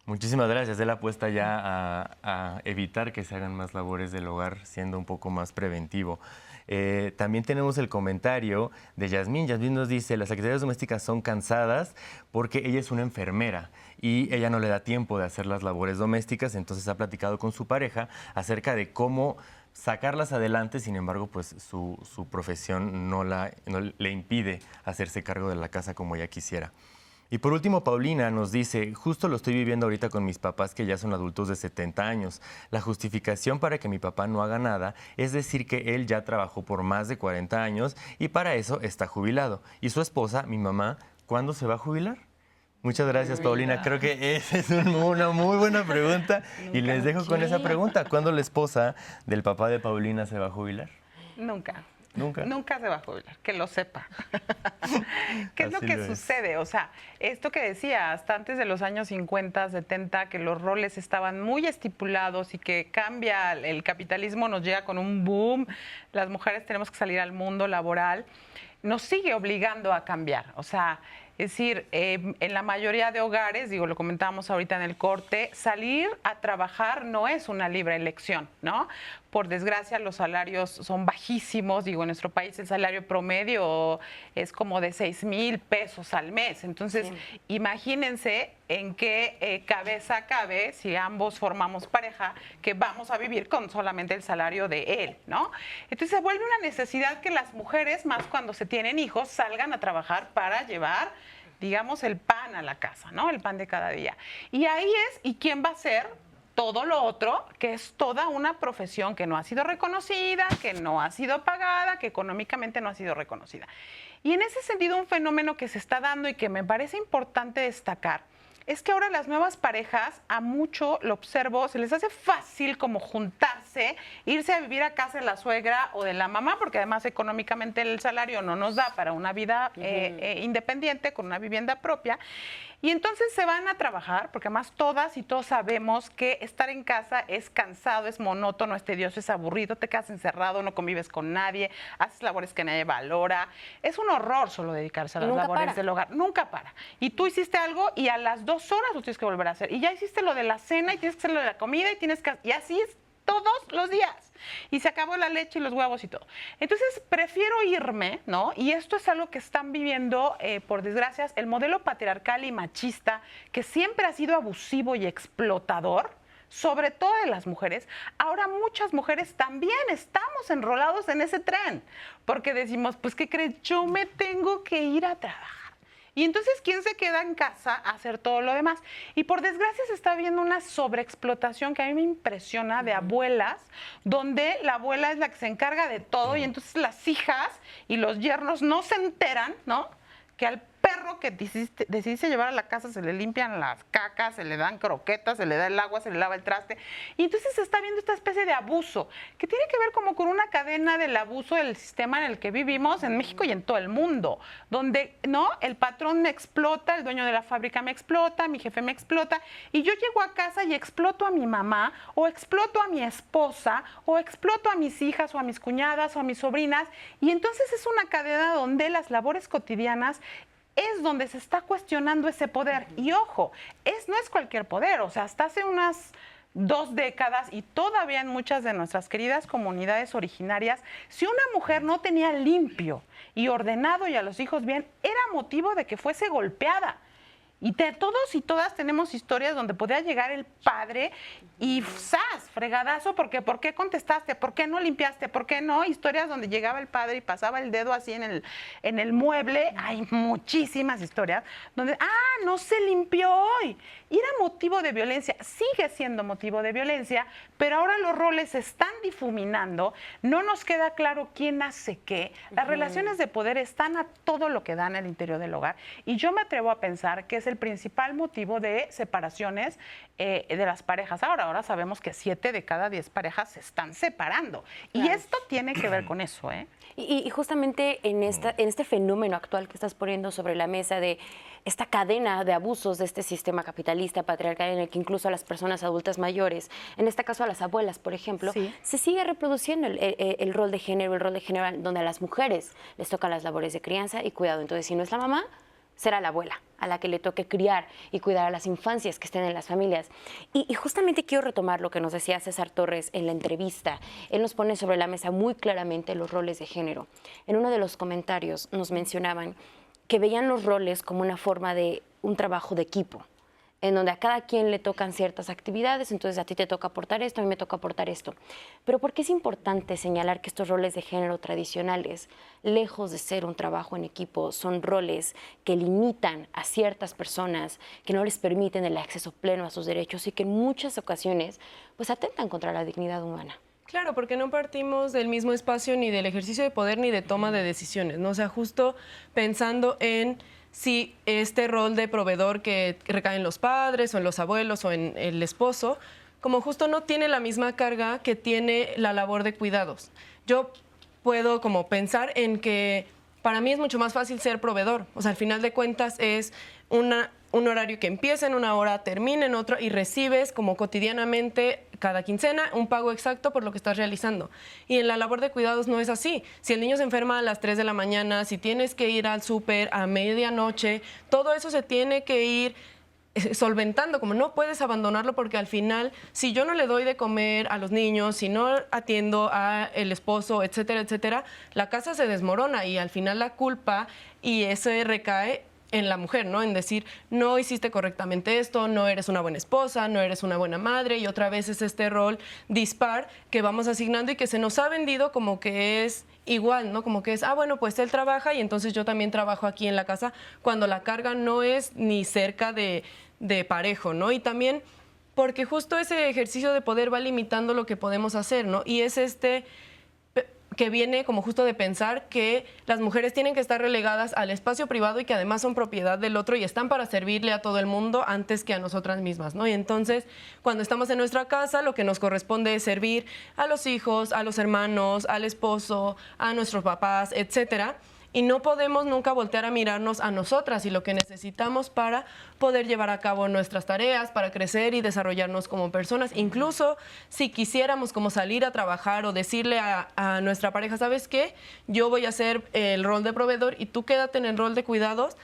Muchísimas gracias. Él apuesta ya a, a evitar que se hagan más labores del hogar, siendo un poco más preventivo. Eh, también tenemos el comentario de Yasmín. Yasmín nos dice, las actividades domésticas son cansadas porque ella es una enfermera y ella no le da tiempo de hacer las labores domésticas, entonces ha platicado con su pareja acerca de cómo sacarlas adelante, sin embargo, pues su, su profesión no, la, no le impide hacerse cargo de la casa como ella quisiera. Y por último, Paulina nos dice, justo lo estoy viviendo ahorita con mis papás que ya son adultos de 70 años. La justificación para que mi papá no haga nada es decir que él ya trabajó por más de 40 años y para eso está jubilado. Y su esposa, mi mamá, ¿cuándo se va a jubilar? Muchas gracias, Paulina. Creo que esa es un- una muy buena pregunta y les dejo con esa pregunta. ¿Cuándo la esposa del papá de Paulina se va a jubilar? Nunca. Nunca. Nunca se va a jubilar, que lo sepa. ¿Qué es lo que lo es. sucede? O sea, esto que decía, hasta antes de los años 50, 70, que los roles estaban muy estipulados y que cambia el capitalismo, nos llega con un boom, las mujeres tenemos que salir al mundo laboral, nos sigue obligando a cambiar. O sea, es decir, eh, en la mayoría de hogares, digo, lo comentábamos ahorita en el corte, salir a trabajar no es una libre elección, ¿no? Por desgracia, los salarios son bajísimos. Digo, en nuestro país el salario promedio es como de 6 mil pesos al mes. Entonces, imagínense en qué eh, cabeza cabe, si ambos formamos pareja, que vamos a vivir con solamente el salario de él, ¿no? Entonces se vuelve una necesidad que las mujeres, más cuando se tienen hijos, salgan a trabajar para llevar digamos, el pan a la casa, ¿no? El pan de cada día. Y ahí es, ¿y quién va a ser? Todo lo otro, que es toda una profesión que no ha sido reconocida, que no ha sido pagada, que económicamente no ha sido reconocida. Y en ese sentido, un fenómeno que se está dando y que me parece importante destacar es que ahora las nuevas parejas, a mucho lo observo, se les hace fácil como juntarse, irse a vivir a casa de la suegra o de la mamá, porque además económicamente el salario no nos da para una vida eh, eh, independiente, con una vivienda propia. Y entonces se van a trabajar, porque además todas y todos sabemos que estar en casa es cansado, es monótono, es tedioso, es aburrido, te quedas encerrado, no convives con nadie, haces labores que nadie valora. Es un horror solo dedicarse a las labores para. del hogar. Nunca para. Y tú hiciste algo y a las dos horas lo tienes que volver a hacer. Y ya hiciste lo de la cena y tienes que hacer lo de la comida y tienes que... Y así es todos los días. Y se acabó la leche y los huevos y todo. Entonces, prefiero irme, ¿no? Y esto es algo que están viviendo, eh, por desgracia, el modelo patriarcal y machista, que siempre ha sido abusivo y explotador, sobre todo de las mujeres. Ahora muchas mujeres también estamos enrolados en ese tren, porque decimos, pues, ¿qué crees? Yo me tengo que ir a trabajar. Y entonces, ¿quién se queda en casa a hacer todo lo demás? Y por desgracia se está viendo una sobreexplotación que a mí me impresiona de abuelas, donde la abuela es la que se encarga de todo y entonces las hijas y los yernos no se enteran, ¿no? Que al perro que decidiste, llevar a la casa se le limpian las cacas, se le dan croquetas, se le da el agua, se le lava el traste. Y entonces se está viendo esta especie de abuso, que tiene que ver como con una cadena del abuso del sistema en el que vivimos en México y en todo el mundo, donde no el patrón me explota, el dueño de la fábrica me explota, mi jefe me explota, y yo llego a casa y exploto a mi mamá, o exploto a mi esposa, o exploto a mis hijas, o a mis cuñadas, o a mis sobrinas, y entonces es una cadena donde las labores cotidianas es donde se está cuestionando ese poder. Y ojo, es, no es cualquier poder, o sea, hasta hace unas dos décadas y todavía en muchas de nuestras queridas comunidades originarias, si una mujer no tenía limpio y ordenado y a los hijos bien, era motivo de que fuese golpeada. Y todos y todas tenemos historias donde podía llegar el padre y ¡zas! fregadazo, porque ¿por qué contestaste? ¿Por qué no limpiaste? ¿Por qué no? Historias donde llegaba el padre y pasaba el dedo así en el, en el mueble. Hay muchísimas historias donde, ah, no se limpió hoy. Y era motivo de violencia, sigue siendo motivo de violencia, pero ahora los roles se están difuminando, no nos queda claro quién hace qué. Las relaciones de poder están a todo lo que dan al interior del hogar. Y yo me atrevo a pensar que es el principal motivo de separaciones eh, de las parejas. Ahora, ahora sabemos que siete de cada diez parejas se están separando. Y esto tiene que ver con eso, ¿eh? Y, y justamente en, esta, en este fenómeno actual que estás poniendo sobre la mesa de esta cadena de abusos de este sistema capitalista patriarcal en el que incluso a las personas adultas mayores, en este caso a las abuelas, por ejemplo, se sigue reproduciendo el, el- el rol de género, el rol de género donde a las mujeres les tocan las labores de crianza y cuidado. Entonces, si no es la mamá, será la abuela a la que le toque criar y cuidar a las infancias que estén en las familias. Y, y justamente quiero retomar lo que nos decía César Torres en la entrevista. Él nos pone sobre la mesa muy claramente los roles de género. En uno de los comentarios nos mencionaban que veían los roles como una forma de un trabajo de equipo en donde a cada quien le tocan ciertas actividades, entonces a ti te toca aportar esto, a mí me toca aportar esto. Pero ¿por qué es importante señalar que estos roles de género tradicionales, lejos de ser un trabajo en equipo, son roles que limitan a ciertas personas, que no les permiten el acceso pleno a sus derechos y que en muchas ocasiones pues atentan contra la dignidad humana? Claro, porque no partimos del mismo espacio ni del ejercicio de poder ni de toma de decisiones, ¿no? O sea, justo pensando en si este rol de proveedor que recae en los padres o en los abuelos o en el esposo, como justo no tiene la misma carga que tiene la labor de cuidados. Yo puedo como pensar en que para mí es mucho más fácil ser proveedor. O sea, al final de cuentas es una, un horario que empieza en una hora, termina en otra y recibes como cotidianamente cada quincena un pago exacto por lo que estás realizando. Y en la labor de cuidados no es así. Si el niño se enferma a las 3 de la mañana, si tienes que ir al súper a medianoche, todo eso se tiene que ir eh, solventando, como no puedes abandonarlo porque al final, si yo no le doy de comer a los niños, si no atiendo a el esposo, etcétera, etcétera, la casa se desmorona y al final la culpa y ese recae en la mujer, ¿no? En decir, no hiciste correctamente esto, no eres una buena esposa, no eres una buena madre, y otra vez es este rol dispar que vamos asignando y que se nos ha vendido como que es igual, ¿no? Como que es, ah, bueno, pues él trabaja y entonces yo también trabajo aquí en la casa, cuando la carga no es ni cerca de, de parejo, ¿no? Y también porque justo ese ejercicio de poder va limitando lo que podemos hacer, ¿no? Y es este que viene como justo de pensar que las mujeres tienen que estar relegadas al espacio privado y que además son propiedad del otro y están para servirle a todo el mundo antes que a nosotras mismas, ¿no? Y entonces, cuando estamos en nuestra casa, lo que nos corresponde es servir a los hijos, a los hermanos, al esposo, a nuestros papás, etcétera. Y no podemos nunca voltear a mirarnos a nosotras y lo que necesitamos para poder llevar a cabo nuestras tareas, para crecer y desarrollarnos como personas. Incluso si quisiéramos como salir a trabajar o decirle a, a nuestra pareja, ¿sabes qué? Yo voy a hacer el rol de proveedor y tú quédate en el rol de cuidados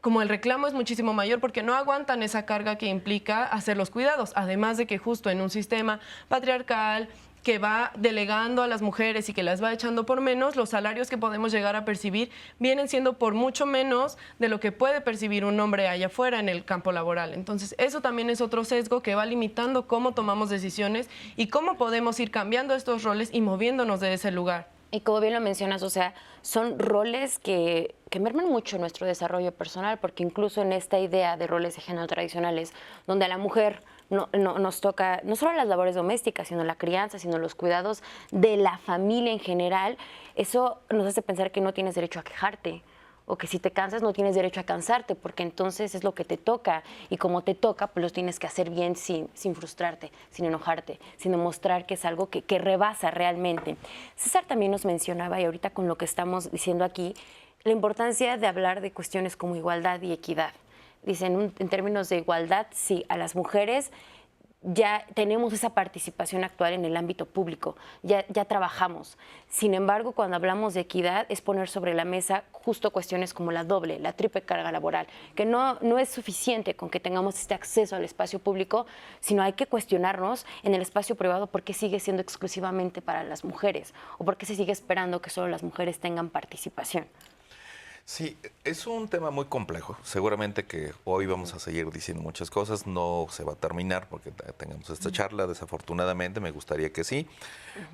como el reclamo es muchísimo mayor porque no aguantan esa carga que implica hacer los cuidados, además de que justo en un sistema patriarcal que va delegando a las mujeres y que las va echando por menos, los salarios que podemos llegar a percibir vienen siendo por mucho menos de lo que puede percibir un hombre allá afuera en el campo laboral. Entonces, eso también es otro sesgo que va limitando cómo tomamos decisiones y cómo podemos ir cambiando estos roles y moviéndonos de ese lugar. Y como bien lo mencionas, o sea, son roles que, que merman mucho nuestro desarrollo personal, porque incluso en esta idea de roles de género tradicionales, donde a la mujer no, no- nos toca no solo las labores domésticas, sino la crianza, sino los cuidados de la familia en general, eso nos hace pensar que no tienes derecho a quejarte. O que si te cansas no tienes derecho a cansarte, porque entonces es lo que te toca. Y como te toca, pues lo tienes que hacer bien sin, sin frustrarte, sin enojarte, sin demostrar que es algo que, que rebasa realmente. César también nos mencionaba, y ahorita con lo que estamos diciendo aquí, la importancia de hablar de cuestiones como igualdad y equidad. Dicen, un- en términos de igualdad, sí, a las mujeres ya tenemos esa participación actual en el ámbito público, ya, ya trabajamos. Sin embargo, cuando hablamos de equidad es poner sobre la mesa justo cuestiones como la doble, la triple carga laboral, que no, no es suficiente con que tengamos este acceso al espacio público, sino hay que cuestionarnos en el espacio privado por qué sigue siendo exclusivamente para las mujeres o por qué se sigue esperando que solo las mujeres tengan participación. Sí, es un tema muy complejo. Seguramente que hoy vamos a seguir diciendo muchas cosas. No se va a terminar porque te- tengamos esta charla. Desafortunadamente, me gustaría que sí.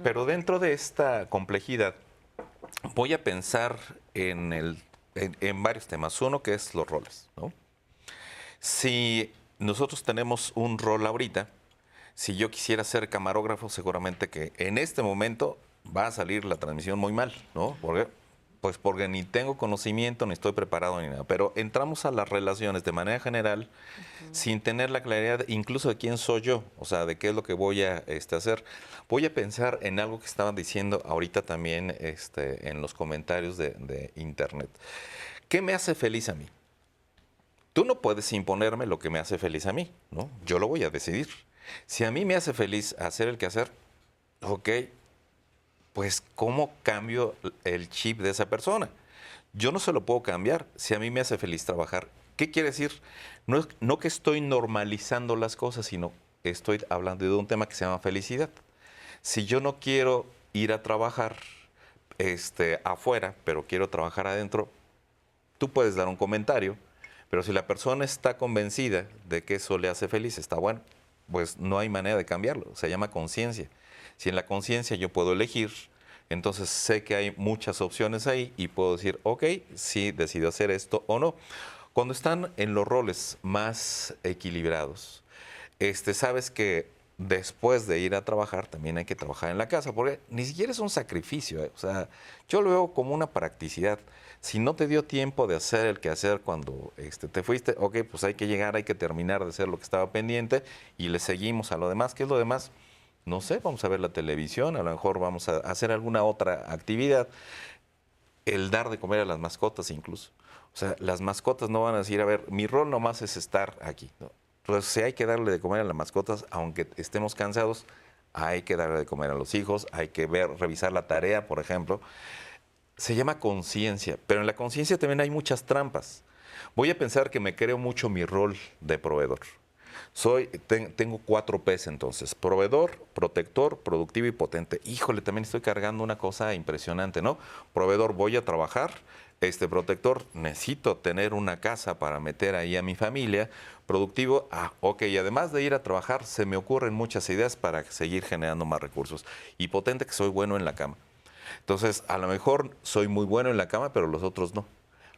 Pero dentro de esta complejidad, voy a pensar en, el, en, en varios temas. Uno que es los roles. ¿no? Si nosotros tenemos un rol ahorita, si yo quisiera ser camarógrafo, seguramente que en este momento va a salir la transmisión muy mal, ¿no? Porque Pues porque ni tengo conocimiento, ni estoy preparado, ni nada. Pero entramos a las relaciones de manera general sin tener la claridad incluso de quién soy yo, o sea, de qué es lo que voy a este, hacer. Voy a pensar en algo que estaban diciendo ahorita también este, en los comentarios de, de internet. ¿Qué me hace feliz a mí? Tú no puedes imponerme lo que me hace feliz a mí, ¿no? Yo lo voy a decidir. Si a mí me hace feliz hacer el quehacer, ok, pues ¿cómo cambio el chip de esa persona? Yo no se lo puedo cambiar si a mí me hace feliz trabajar. ¿Qué quiere decir? No, no que estoy normalizando las cosas, sino estoy hablando de un tema que se llama felicidad. Si yo no quiero ir a trabajar este, afuera, pero quiero trabajar adentro, tú puedes dar un comentario, pero si la persona está convencida de que eso le hace feliz, está bueno, pues no hay manera de cambiarlo. Se llama conciencia. Si en la conciencia yo puedo elegir, entonces sé que hay muchas opciones ahí y puedo decir, ok, sí, decido hacer esto o no. Cuando están en los roles más equilibrados, este, sabes que después de ir a trabajar también hay que trabajar en la casa, porque ni siquiera es un sacrificio. ¿eh? O sea, yo lo veo como una practicidad. Si no te dio tiempo de hacer el que hacer cuando este, te fuiste, ok, pues hay que llegar, hay que terminar de hacer lo que estaba pendiente y le seguimos a lo demás. ¿Qué es lo demás? No sé, vamos a ver la televisión, a lo mejor vamos a hacer alguna otra actividad. El dar de comer a las mascotas incluso. O sea, las mascotas no van a decir, a ver, mi rol nomás es estar aquí. ¿no? Entonces, si hay que darle de comer a las mascotas, aunque estemos cansados, hay que darle de comer a los hijos, hay que ver, revisar la tarea, por ejemplo. Se llama conciencia, pero en la conciencia también hay muchas trampas. Voy a pensar que me creo mucho mi rol de proveedor. Soy, ten- tengo cuatro P's entonces, proveedor, protector, productivo y potente. Híjole, también estoy cargando una cosa impresionante, ¿no? Proveedor, voy a trabajar. Este protector, necesito tener una casa para meter ahí a mi familia. Productivo, ah, ok, y además de ir a trabajar, se me ocurren muchas ideas para seguir generando más recursos. Y potente, que soy bueno en la cama. Entonces, a lo mejor soy muy bueno en la cama, pero los otros no.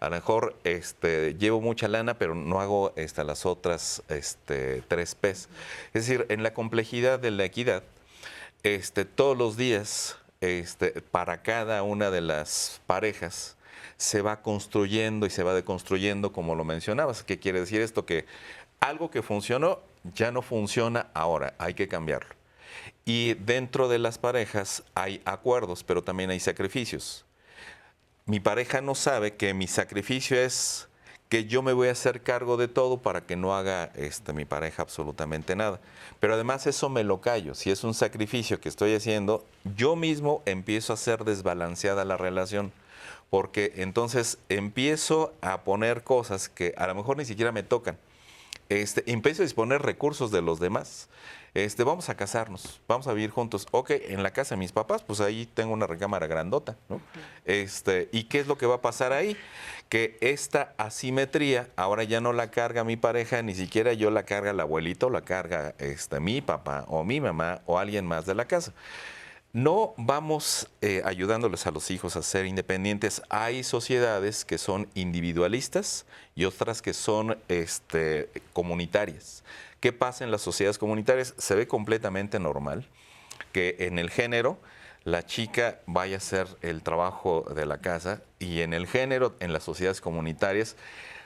A lo mejor este, llevo mucha lana, pero no hago este, las otras este, tres P's. Es decir, en la complejidad de la equidad, este, todos los días, este, para cada una de las parejas, se va construyendo y se va deconstruyendo, como lo mencionabas. ¿Qué quiere decir esto? Que algo que funcionó ya no funciona ahora, hay que cambiarlo. Y dentro de las parejas hay acuerdos, pero también hay sacrificios. Mi pareja no sabe que mi sacrificio es que yo me voy a hacer cargo de todo para que no haga este, mi pareja absolutamente nada. Pero además eso me lo callo. Si es un sacrificio que estoy haciendo, yo mismo empiezo a hacer desbalanceada la relación. Porque entonces empiezo a poner cosas que a lo mejor ni siquiera me tocan. Este, empiezo a disponer recursos de los demás. Este, vamos a casarnos, vamos a vivir juntos. Ok, en la casa de mis papás, pues ahí tengo una recámara grandota, ¿no? Este, ¿y qué es lo que va a pasar ahí? Que esta asimetría ahora ya no la carga mi pareja, ni siquiera yo la carga el abuelito, la carga este, mi papá o mi mamá o alguien más de la casa. No vamos eh, ayudándoles a los hijos a ser independientes. Hay sociedades que son individualistas y otras que son este, comunitarias. ¿Qué pasa en las sociedades comunitarias? Se ve completamente normal que en el género la chica vaya a hacer el trabajo de la casa y en el género, en las sociedades comunitarias,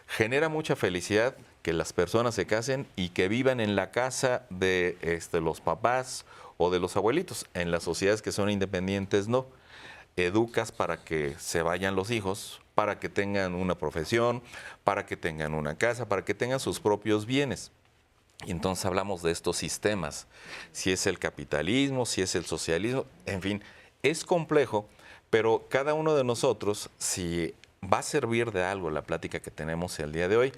genera mucha felicidad que las personas se casen y que vivan en la casa de este, los papás o de los abuelitos. En las sociedades que son independientes, no. Educas para que se vayan los hijos, para que tengan una profesión, para que tengan una casa, para que tengan sus propios bienes. Y entonces hablamos de estos sistemas, si es el capitalismo, si es el socialismo, en fin, es complejo, pero cada uno de nosotros, si va a servir de algo la plática que tenemos el día de hoy,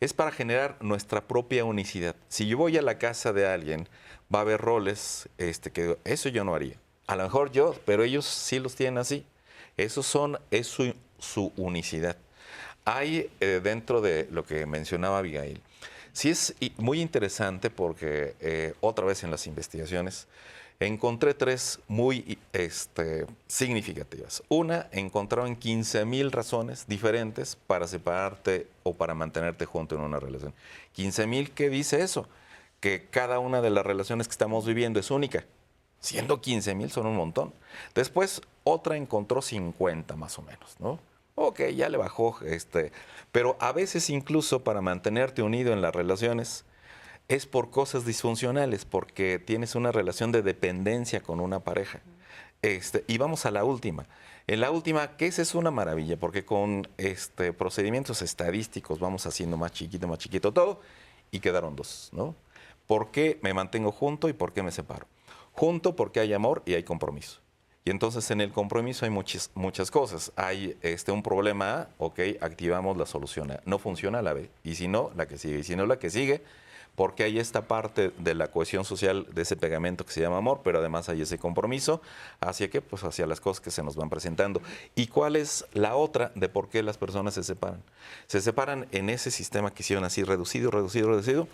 es para generar nuestra propia unicidad. Si yo voy a la casa de alguien, va a haber roles este, que eso yo no haría. A lo mejor yo, pero ellos sí los tienen así. Esos son, es su, su unicidad. Hay eh, dentro de lo que mencionaba Abigail, sí es muy interesante porque eh, otra vez en las investigaciones encontré tres muy este, significativas. Una, encontraron 15 mil razones diferentes para separarte o para mantenerte junto en una relación. 15 mil, ¿qué dice eso? Que cada una de las relaciones que estamos viviendo es única. Siendo 15 mil son un montón. Después otra encontró 50 más o menos, ¿no? Ok, ya le bajó, este, pero a veces incluso para mantenerte unido en las relaciones es por cosas disfuncionales, porque tienes una relación de dependencia con una pareja. Este, y vamos a la última. En la última, que esa es una maravilla, porque con este, procedimientos estadísticos vamos haciendo más chiquito, más chiquito todo, y quedaron dos, ¿no? ¿Por qué me mantengo junto y por qué me separo? Junto porque hay amor y hay compromiso. Y entonces en el compromiso hay muchas, muchas cosas. Hay este, un problema A, ok, activamos la solución A. No funciona la B. Y si no, la que sigue. Y si no, la que sigue, porque hay esta parte de la cohesión social de ese pegamento que se llama amor, pero además hay ese compromiso hacia qué? Pues hacia las cosas que se nos van presentando. ¿Y cuál es la otra de por qué las personas se separan? Se separan en ese sistema que hicieron así reducido, reducido, reducido,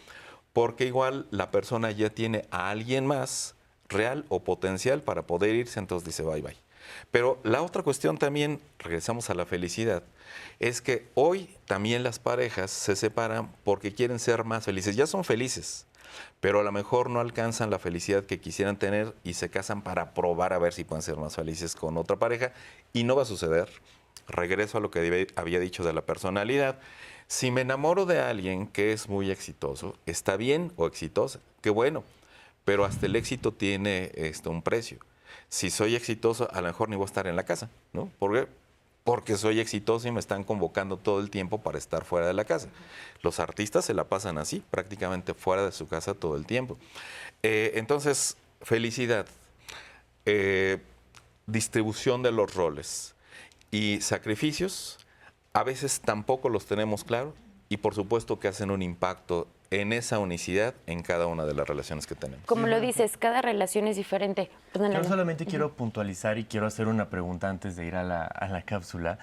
porque igual la persona ya tiene a alguien más real o potencial para poder irse, entonces dice bye bye. Pero la otra cuestión también, regresamos a la felicidad, es que hoy también las parejas se separan porque quieren ser más felices. Ya son felices, pero a lo mejor no alcanzan la felicidad que quisieran tener y se casan para probar a ver si pueden ser más felices con otra pareja y no va a suceder. Regreso a lo que había dicho de la personalidad. Si me enamoro de alguien que es muy exitoso, está bien o exitosa, qué bueno, pero hasta el éxito tiene esto, un precio. Si soy exitoso, a lo mejor ni voy a estar en la casa, ¿no? Porque, porque soy exitoso y me están convocando todo el tiempo para estar fuera de la casa. Los artistas se la pasan así, prácticamente fuera de su casa todo el tiempo. Eh, entonces, felicidad, eh, distribución de los roles y sacrificios, a veces tampoco los tenemos claros y por supuesto que hacen un impacto en esa unicidad en cada una de las relaciones que tenemos. Como lo dices, cada relación es diferente. Yo solamente quiero puntualizar y quiero hacer una pregunta antes de ir a la, cápsula.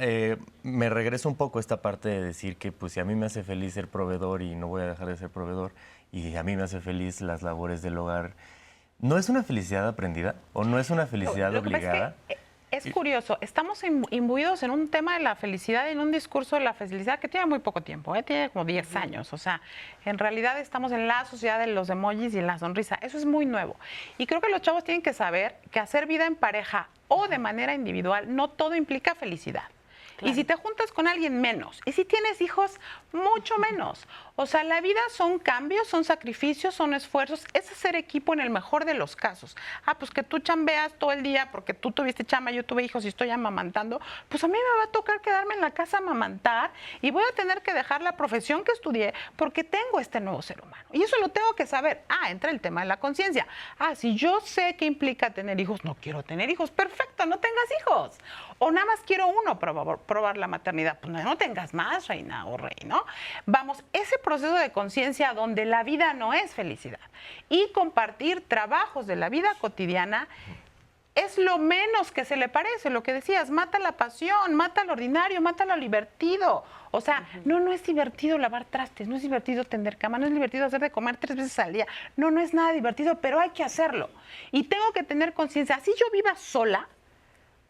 Eh, me regreso un poco a esta parte de decir que pues si a mí me hace feliz ser proveedor y no voy a dejar de ser proveedor y a mí me hace feliz las labores del hogar, ¿no es una felicidad aprendida o no es una felicidad obligada? es curioso, estamos imbuidos en un tema de la felicidad, en un discurso de la felicidad que tiene muy poco tiempo, ¿eh? tiene como 10 años. O sea, en realidad estamos en la sociedad de los emojis y en la sonrisa. Eso es muy nuevo. Y creo que los chavos tienen que saber que hacer vida en pareja o de manera individual no todo implica felicidad. Y si te juntas con alguien menos, y si tienes hijos, mucho menos. O sea, la vida son cambios, son sacrificios, son esfuerzos. Es hacer equipo en el mejor de los casos. Ah, pues que tú chambeas todo el día porque tú tuviste chamba, yo tuve hijos y estoy amamantando. Pues a mí me va a tocar quedarme en la casa a amamantar y voy a tener que dejar la profesión que estudié porque tengo este nuevo ser humano. Y eso lo tengo que saber. Ah, entra el tema de la conciencia. Ah, si yo sé qué implica tener hijos, no quiero tener hijos. Perfecto, no tengas hijos. O nada más quiero uno probar, probar la maternidad. Pues no, tengas más, reina o rey, ¿no? Vamos, ese proceso de conciencia donde la vida no es felicidad y compartir trabajos de la vida cotidiana es lo menos que se le parece, lo que decías, mata la pasión, mata lo ordinario, mata lo divertido. O sea, no, no es divertido lavar trastes, no es divertido tender cama, no es divertido hacer de comer tres veces al día. No, no es nada divertido, pero hay que hacerlo. Y tengo que tener conciencia, si yo viva sola,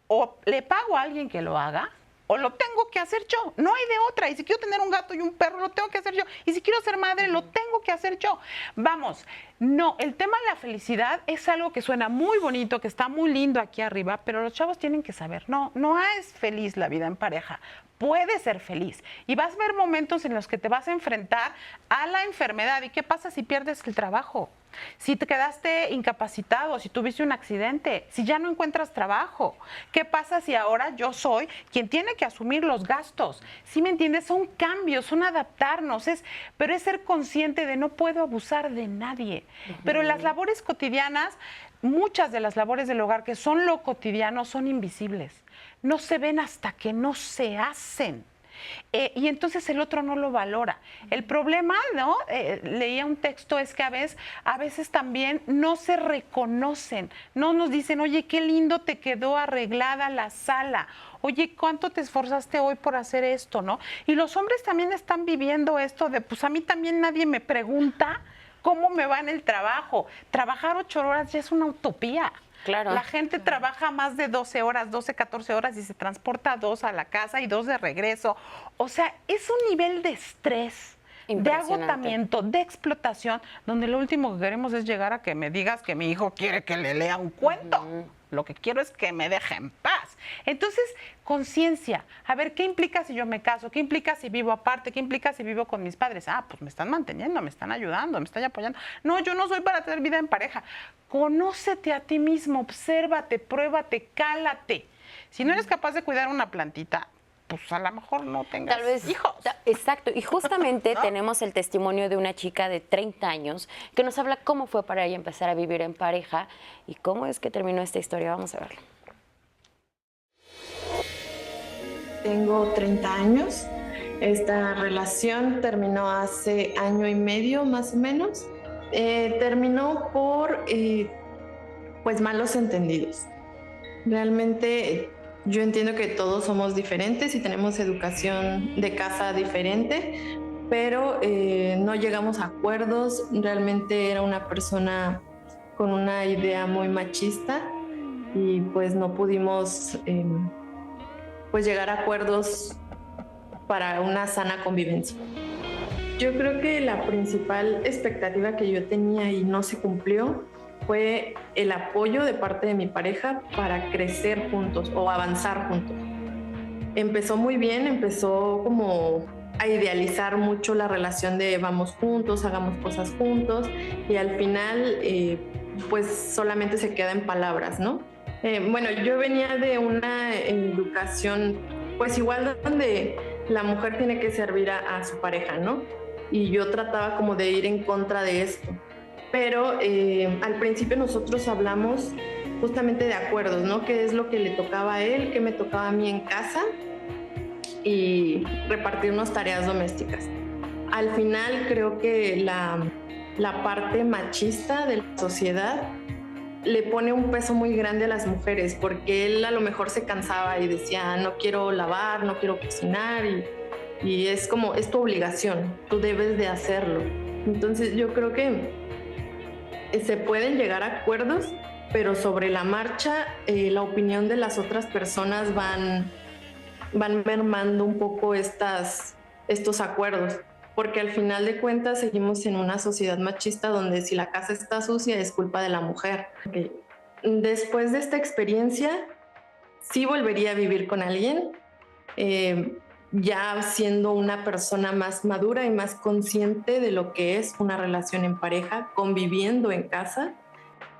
o le pago a alguien que lo haga, o lo tengo que hacer yo. No hay de otra. Y si quiero tener un gato y un perro, lo tengo que hacer yo. Y si quiero ser madre, lo tengo que hacer yo. Vamos, no, el tema de la felicidad es algo que suena muy bonito, que está muy lindo aquí arriba, pero los chavos tienen que saber, no, no es feliz la vida en pareja. Puede ser feliz. Y vas a ver momentos en los que te vas a enfrentar a la enfermedad. ¿Y qué pasa si pierdes el trabajo? Si te quedaste incapacitado, si tuviste un accidente, si ya no encuentras trabajo. ¿Qué pasa si ahora yo soy quien tiene que asumir los gastos? ¿Sí me entiendes? Son cambios, son adaptarnos, es, pero es ser consciente de no puedo abusar de nadie. Pero las labores cotidianas, muchas de las labores del hogar que son lo cotidiano son invisibles. No se ven hasta que no se hacen. Eh, y entonces el otro no lo valora. El problema, ¿no? Eh, leía un texto, es que a veces, a veces también no se reconocen, no nos dicen, oye, qué lindo te quedó arreglada la sala, oye, ¿cuánto te esforzaste hoy por hacer esto, no? Y los hombres también están viviendo esto de, pues a mí también nadie me pregunta cómo me va en el trabajo. Trabajar ocho horas ya es una utopía. La gente trabaja más de 12 horas, 12, 14 horas y se transporta dos a la casa y dos de regreso. O sea, es un nivel de estrés de agotamiento, de explotación, donde lo último que queremos es llegar a que me digas que mi hijo quiere que le lea un cuento. Lo que quiero es que me deje en paz. Entonces, conciencia. A ver, ¿qué implica si yo me caso? ¿Qué implica si vivo aparte? ¿Qué implica si vivo con mis padres? Ah, pues me están manteniendo, me están ayudando, me están apoyando. No, yo no soy para tener vida en pareja. Conócete a ti mismo, obsérvate, pruébate, cálate. Si no eres capaz de cuidar una plantita, pues a lo mejor no tengas Tal vez. hijos. Exacto. Y justamente tenemos el testimonio de una chica de 30 años que nos habla cómo fue para ella empezar a vivir en pareja y cómo es que terminó esta historia. Vamos a verlo. Tengo 30 años. Esta relación terminó hace año y medio más o menos. Eh, terminó por eh, pues malos entendidos. Realmente yo entiendo que todos somos diferentes y tenemos educación de casa diferente, pero eh, no llegamos a acuerdos. Realmente era una persona con una idea muy machista y pues no pudimos em, pues llegar a acuerdos para una sana convivencia. Yo creo que la principal expectativa que yo tenía y no se cumplió fue el apoyo de parte de mi pareja para crecer juntos o avanzar juntos. Empezó muy bien, empezó como a idealizar mucho la relación de vamos juntos, hagamos cosas juntos y al final eh, pues solamente se queda en palabras, ¿no? Eh, bueno, yo venía de una educación pues igual donde la mujer tiene que servir a, a su pareja, ¿no? Y yo trataba como de ir en contra de esto. Pero eh, al principio nosotros hablamos justamente de acuerdos, ¿no? ¿Qué es lo que le tocaba a él, qué me tocaba a mí en casa y repartirnos tareas domésticas. Al final creo que la, la parte machista de la sociedad le pone un peso muy grande a las mujeres porque él a lo mejor se cansaba y decía no quiero lavar, no quiero cocinar y, y es como es tu obligación, tú debes de hacerlo. Entonces yo creo que se pueden llegar a acuerdos, pero sobre la marcha eh, la opinión de las otras personas van, van mermando un poco estos acuerdos porque al final de cuentas seguimos en una sociedad machista donde si la casa está sucia es culpa de la mujer. Después de esta experiencia, sí volvería a vivir con alguien, eh, ya siendo una persona más madura y más consciente de lo que es una relación en pareja, conviviendo en casa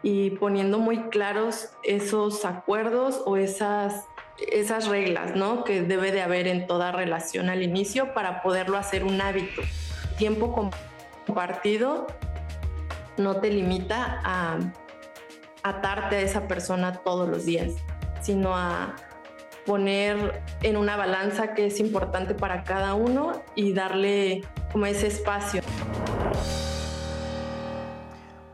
y poniendo muy claros esos acuerdos o esas esas reglas, ¿no? Que debe de haber en toda relación al inicio para poderlo hacer un hábito. Tiempo compartido no te limita a atarte a esa persona todos los días, sino a poner en una balanza que es importante para cada uno y darle como ese espacio.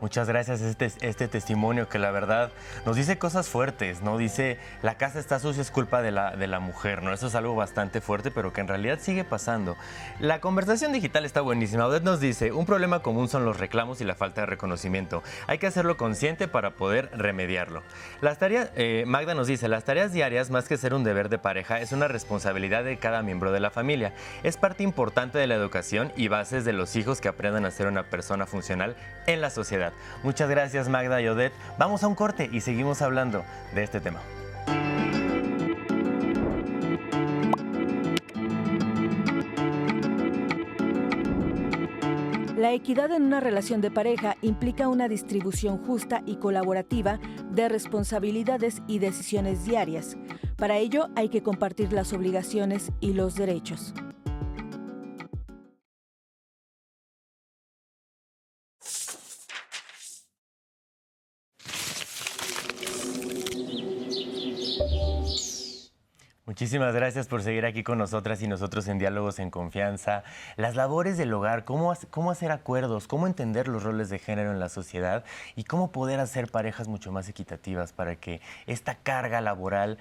Muchas gracias este, este testimonio que la verdad nos dice cosas fuertes, ¿no? Dice, la casa está sucia es culpa de la, mujer, ¿no? Eso es algo bastante fuerte, pero que en realidad sigue pasando. La conversación digital está buenísima. Odette nos dice, un problema común son los reclamos y la falta de reconocimiento. Hay que hacerlo consciente para poder remediarlo. Las tareas, eh, Magda nos dice, las tareas diarias, más que ser un deber de pareja, es una responsabilidad de cada miembro de la familia. Es parte importante de la educación y bases de los hijos que aprendan a ser una persona funcional en la sociedad. Muchas gracias Magda y Odette. Vamos a un corte y seguimos hablando de este tema. La equidad en una relación de pareja implica una distribución justa y colaborativa de responsabilidades y decisiones diarias. Para ello hay que compartir las obligaciones y los derechos. Muchísimas gracias por seguir aquí con nosotras y nosotros en Diálogos en Confianza. Las labores del hogar, cómo, cómo hacer acuerdos, cómo entender los roles de género en la sociedad y cómo poder hacer parejas mucho más equitativas para que esta carga laboral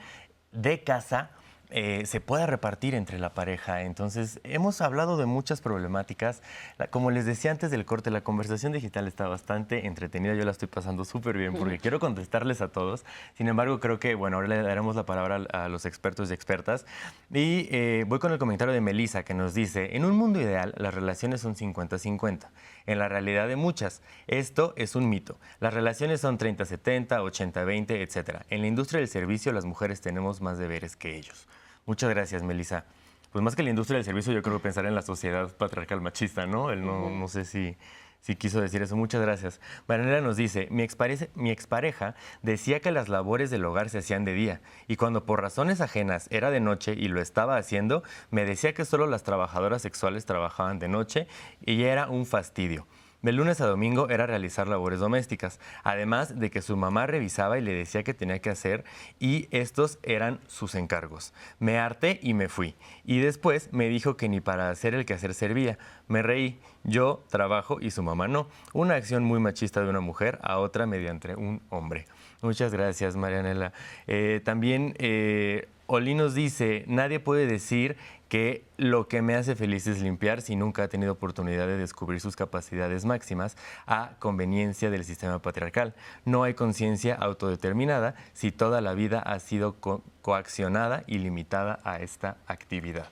de casa eh, se pueda repartir entre la pareja. Entonces, hemos hablado de muchas problemáticas. como les decía antes del corte, la conversación digital está bastante entretenida. Yo la estoy pasando súper bien porque quiero contestarles a todos. Sin embargo, creo que, bueno, ahora le daremos la palabra a, los expertos y expertas. Y eh, voy con el comentario de Melissa que nos dice, en un mundo ideal, las relaciones son 50-50. En la realidad de muchas, esto es un mito. Las relaciones son 30-70, 80-20, etc. En la industria del servicio, las mujeres tenemos más deberes que ellos. Muchas gracias, Melissa. Pues más que la industria del servicio, yo creo que pensar en la sociedad patriarcal machista, ¿no? Él no, no sé si, si quiso decir eso. Muchas gracias. Marianela nos dice, mi, expareja, mi expareja decía que las labores del hogar se hacían de día y cuando por razones ajenas era de noche y lo estaba haciendo, me decía que solo las trabajadoras sexuales trabajaban de noche y era un fastidio. De lunes a domingo era realizar labores domésticas, además de que su mamá revisaba y le decía que tenía que hacer y estos eran sus encargos. Me harté y me fui. Y después me dijo que ni para hacer el quehacer servía. Me reí. Yo trabajo y su mamá no. Una acción muy machista de una mujer a otra mediante un hombre. Muchas gracias, Marianela. Eh, también eh, nos dice, nadie puede decir que lo que me hace feliz es limpiar si nunca ha tenido oportunidad de descubrir sus capacidades máximas a conveniencia del sistema patriarcal. No hay conciencia autodeterminada si toda la vida ha sido coaccionada y limitada a esta actividad.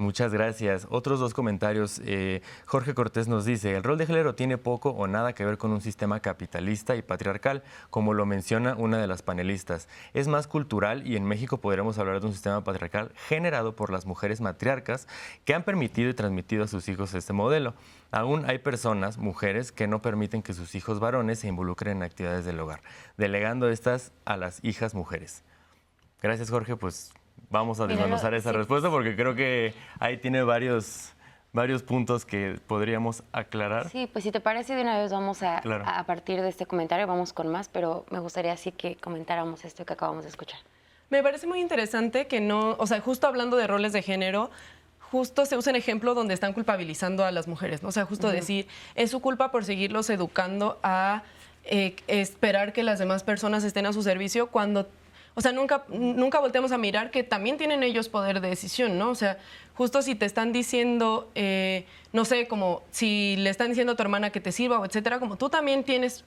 Muchas gracias. Otros dos comentarios. Eh, Jorge Cortés nos dice, el rol de género tiene poco o nada que ver con un sistema capitalista y patriarcal, como lo menciona una de las panelistas. Es más cultural y en México podremos hablar de un sistema patriarcal generado por las mujeres matriarcas que han permitido y transmitido a sus hijos este modelo. Aún hay personas, mujeres, que no permiten que sus hijos varones se involucren en actividades del hogar, delegando estas a las hijas mujeres. Gracias, Jorge. Pues vamos a desmenuzar esa respuesta porque creo que ahí tiene varios varios puntos que podríamos aclarar. Sí, pues si te parece de una vez vamos a, a partir de este comentario, vamos con más, pero me gustaría así que comentáramos esto que acabamos de escuchar. Me parece muy interesante que no, o sea, justo hablando de roles de género, justo se usa un ejemplo donde están culpabilizando a las mujeres, ¿no? O sea, justo decir, es su culpa por seguirlos educando a eh, esperar que las demás personas estén a su servicio cuando o sea, nunca, nunca volteamos a mirar que también tienen ellos poder de decisión, ¿no? O sea, justo si te están diciendo, eh, no sé, como si le están diciendo a tu hermana que te sirva o etcétera, como tú también tienes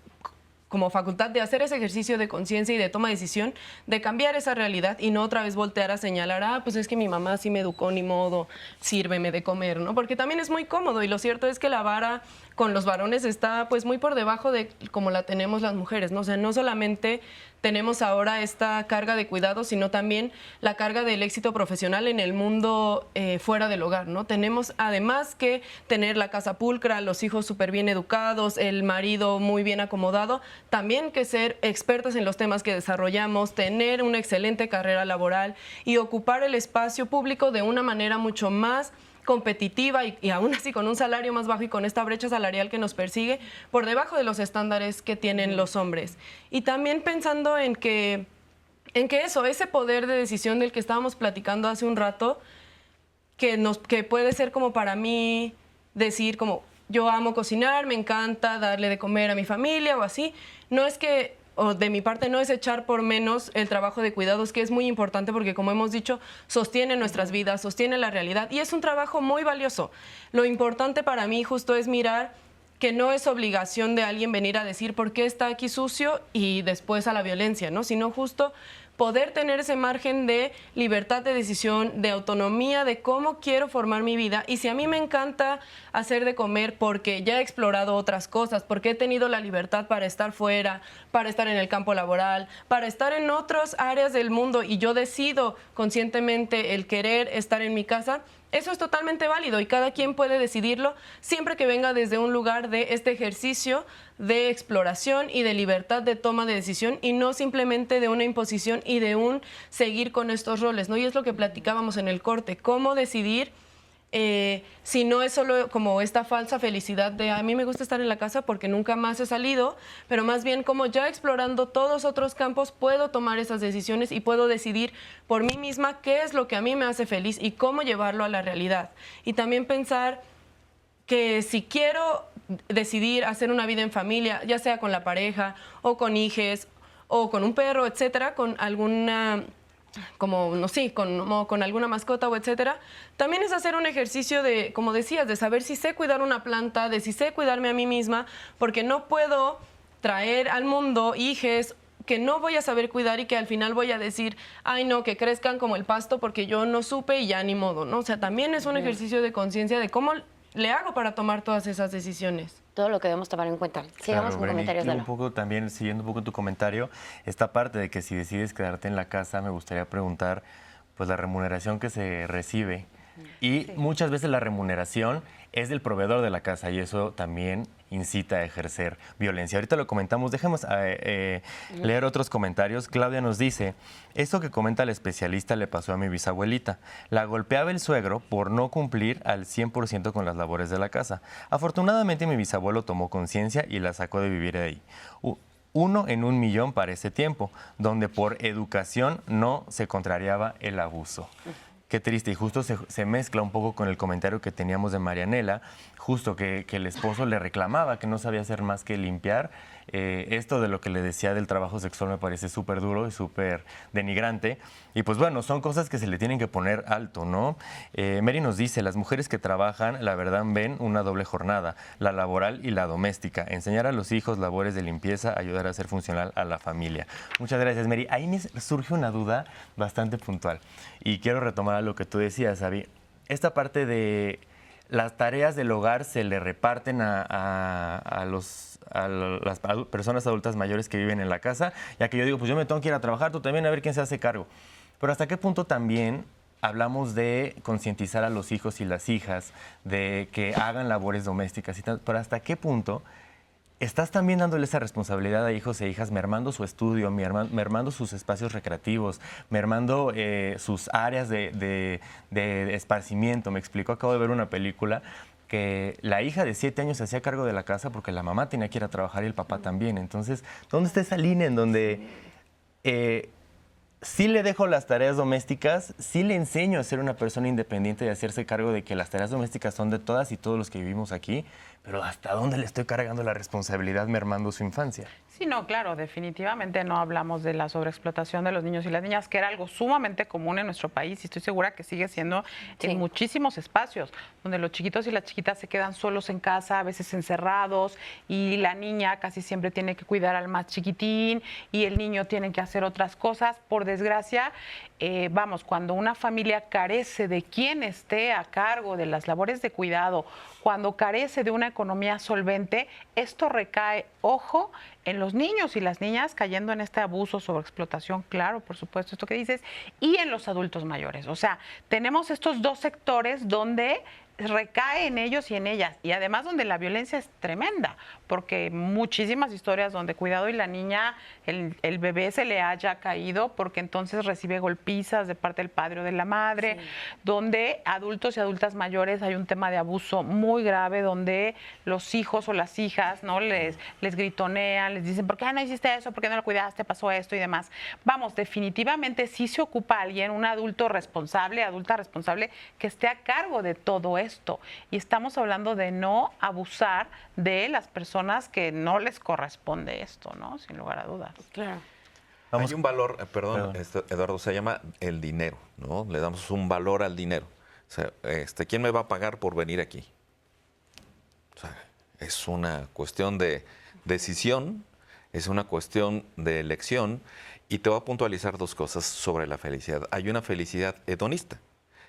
como facultad de hacer ese ejercicio de conciencia y de toma de decisión, de cambiar esa realidad y no otra vez voltear a señalar, ah, pues es que mi mamá sí me educó, ni modo, sírveme de comer, ¿no? Porque también es muy cómodo y lo cierto es que la vara con los varones está pues muy por debajo de como la tenemos las mujeres, ¿no? O sea, no solamente tenemos ahora esta carga de cuidado, sino también la carga del éxito profesional en el mundo eh, fuera del hogar, ¿no? Tenemos además que tener la casa pulcra, los hijos súper bien educados, el marido muy bien acomodado, también que ser expertos en los temas que desarrollamos, tener una excelente carrera laboral y ocupar el espacio público de una manera mucho más competitiva y, aún así con un salario más bajo y con esta brecha salarial que nos persigue por debajo de los estándares que tienen los hombres. Y también pensando en que, en que eso, ese poder de decisión del que estábamos platicando hace un rato, que, nos, que puede ser como para mí decir como yo amo cocinar, me encanta darle de comer a mi familia o así, no es que o de mi parte no es echar por menos el trabajo de cuidados, que es muy importante porque, como hemos dicho, sostiene nuestras vidas, sostiene la realidad y es un trabajo muy valioso. Lo importante para mí justo es mirar que no es obligación de alguien venir a decir por qué está aquí sucio y después a la violencia, ¿no? Sino justo poder tener ese margen de libertad de decisión, de autonomía, de cómo quiero formar mi vida. Y si a mí me encanta hacer de comer porque ya he explorado otras cosas, porque he tenido la libertad para estar fuera, para estar en el campo laboral, para estar en otras áreas del mundo y yo decido conscientemente el querer estar en mi casa, eso es totalmente válido y cada quien puede decidirlo siempre que venga desde un lugar de este ejercicio de exploración y de libertad de toma de decisión y no simplemente de una imposición y de un seguir con estos roles, ¿no? Y es lo que platicábamos en el corte, cómo decidir eh, si no es solo como esta falsa felicidad de a mí me gusta estar en la casa porque nunca más he salido, pero más bien como ya explorando todos otros campos puedo tomar esas decisiones y puedo decidir por mí misma qué es lo que a mí me hace feliz y cómo llevarlo a la realidad. Y también pensar que si quiero decidir hacer una vida en familia, ya sea con la pareja o con hijos o con un perro, etcétera, con alguna como, no sé, con, con alguna mascota o etcétera, también es hacer un ejercicio de, como decías, de saber si sé cuidar una planta, de si sé cuidarme a mí misma, porque no puedo traer al mundo hijes que no voy a saber cuidar y que al final voy a decir, ay no, que crezcan como el pasto porque yo no supe y ya ni modo, ¿no? O sea, también es un ejercicio de conciencia de cómo le hago para tomar todas esas decisiones todo lo que debemos tomar en cuenta. Sigamos con comentarios. un poco también, siguiendo un poco tu comentario, esta parte de que si decides quedarte en la casa, me gustaría preguntar, pues la remuneración que se recibe. Y muchas veces la remuneración es del proveedor de la casa y eso también incita a ejercer violencia. Ahorita lo comentamos, dejemos eh, eh, leer otros comentarios. Claudia nos dice, esto que comenta el especialista le pasó a mi bisabuelita. La golpeaba el suegro por no cumplir al 100% con las labores de la casa. Afortunadamente mi bisabuelo tomó conciencia y la sacó de vivir ahí. uno en un millón para ese tiempo, donde por educación no se contrariaba el abuso. Qué triste, y justo se, mezcla un poco con el comentario que teníamos de Marianela, justo que, el esposo le reclamaba que no sabía hacer más que limpiar eh, esto de lo que le decía del trabajo sexual me parece súper duro y súper denigrante. Y pues bueno, son cosas que se le tienen que poner alto, ¿no? Eh, Mary nos dice, las mujeres que trabajan, la verdad, ven una doble jornada, la laboral y la doméstica. Enseñar a los hijos labores de limpieza, ayudar a ser funcional a la familia. Muchas gracias, Mary. Ahí me surge una duda bastante puntual. Y quiero retomar lo que tú decías, Avi. Esta parte de las tareas del hogar se le reparten a, los, a las personas adultas mayores que viven en la casa, ya que yo digo, pues yo me tengo que ir a trabajar, tú también a ver quién se hace cargo. Pero hasta qué punto también hablamos de concientizar a los hijos y las hijas, de que hagan labores domésticas y tal, pero hasta qué punto estás también dándole esa responsabilidad a hijos e hijas, mermando su estudio, mermando sus espacios recreativos, mermando eh, sus áreas de, esparcimiento. Me explicó, acabo de ver una película que la hija de siete años se hacía cargo de la casa porque la mamá tenía que ir a trabajar y el papá también. Entonces, ¿dónde está esa línea en donde eh, sí le dejo las tareas domésticas, sí le enseño a ser una persona independiente y a hacerse cargo de que las tareas domésticas son de todas y todos los que vivimos aquí? Pero ¿hasta dónde le estoy cargando la responsabilidad mermando su infancia? Sí, no, claro, definitivamente no hablamos de la sobreexplotación de los niños y las niñas, que era algo sumamente común en nuestro país y estoy segura que sigue siendo en muchísimos espacios, donde los chiquitos y las chiquitas se quedan solos en casa, a veces encerrados, y la niña casi siempre tiene que cuidar al más chiquitín y el niño tiene que hacer otras cosas. Por desgracia, eh, vamos, cuando una familia carece de quien esté a cargo de las labores de cuidado, cuando carece de una economía solvente, esto recae, ojo, en los niños y las niñas cayendo en este abuso sobre explotación, claro, por supuesto, esto que dices, y en los adultos mayores. O sea, tenemos estos dos sectores donde recae en ellos y en ellas. Y además donde la violencia es tremenda, porque muchísimas historias donde cuidado y la niña, el, bebé se le haya caído porque entonces recibe golpizas de parte del padre o de la madre, donde adultos y adultas mayores hay un tema de abuso muy grave, donde los hijos o las hijas no les, les gritonean, les dicen, ¿por qué no hiciste eso? ¿Por qué no lo cuidaste? Pasó esto y demás. Vamos, definitivamente sí se ocupa alguien, un adulto responsable, adulta responsable, que esté a cargo de todo esto y estamos hablando de no abusar de las personas que no les corresponde esto, ¿no? Sin lugar a dudas. Claro. Hay un valor, eh, perdón, este, Eduardo, se llama el dinero, ¿no? Le damos un valor al dinero. O sea, este, ¿quién me va a pagar por venir aquí? O sea, es una cuestión de decisión, es una cuestión de elección y te voy a puntualizar dos cosas sobre la felicidad. Hay una felicidad hedonista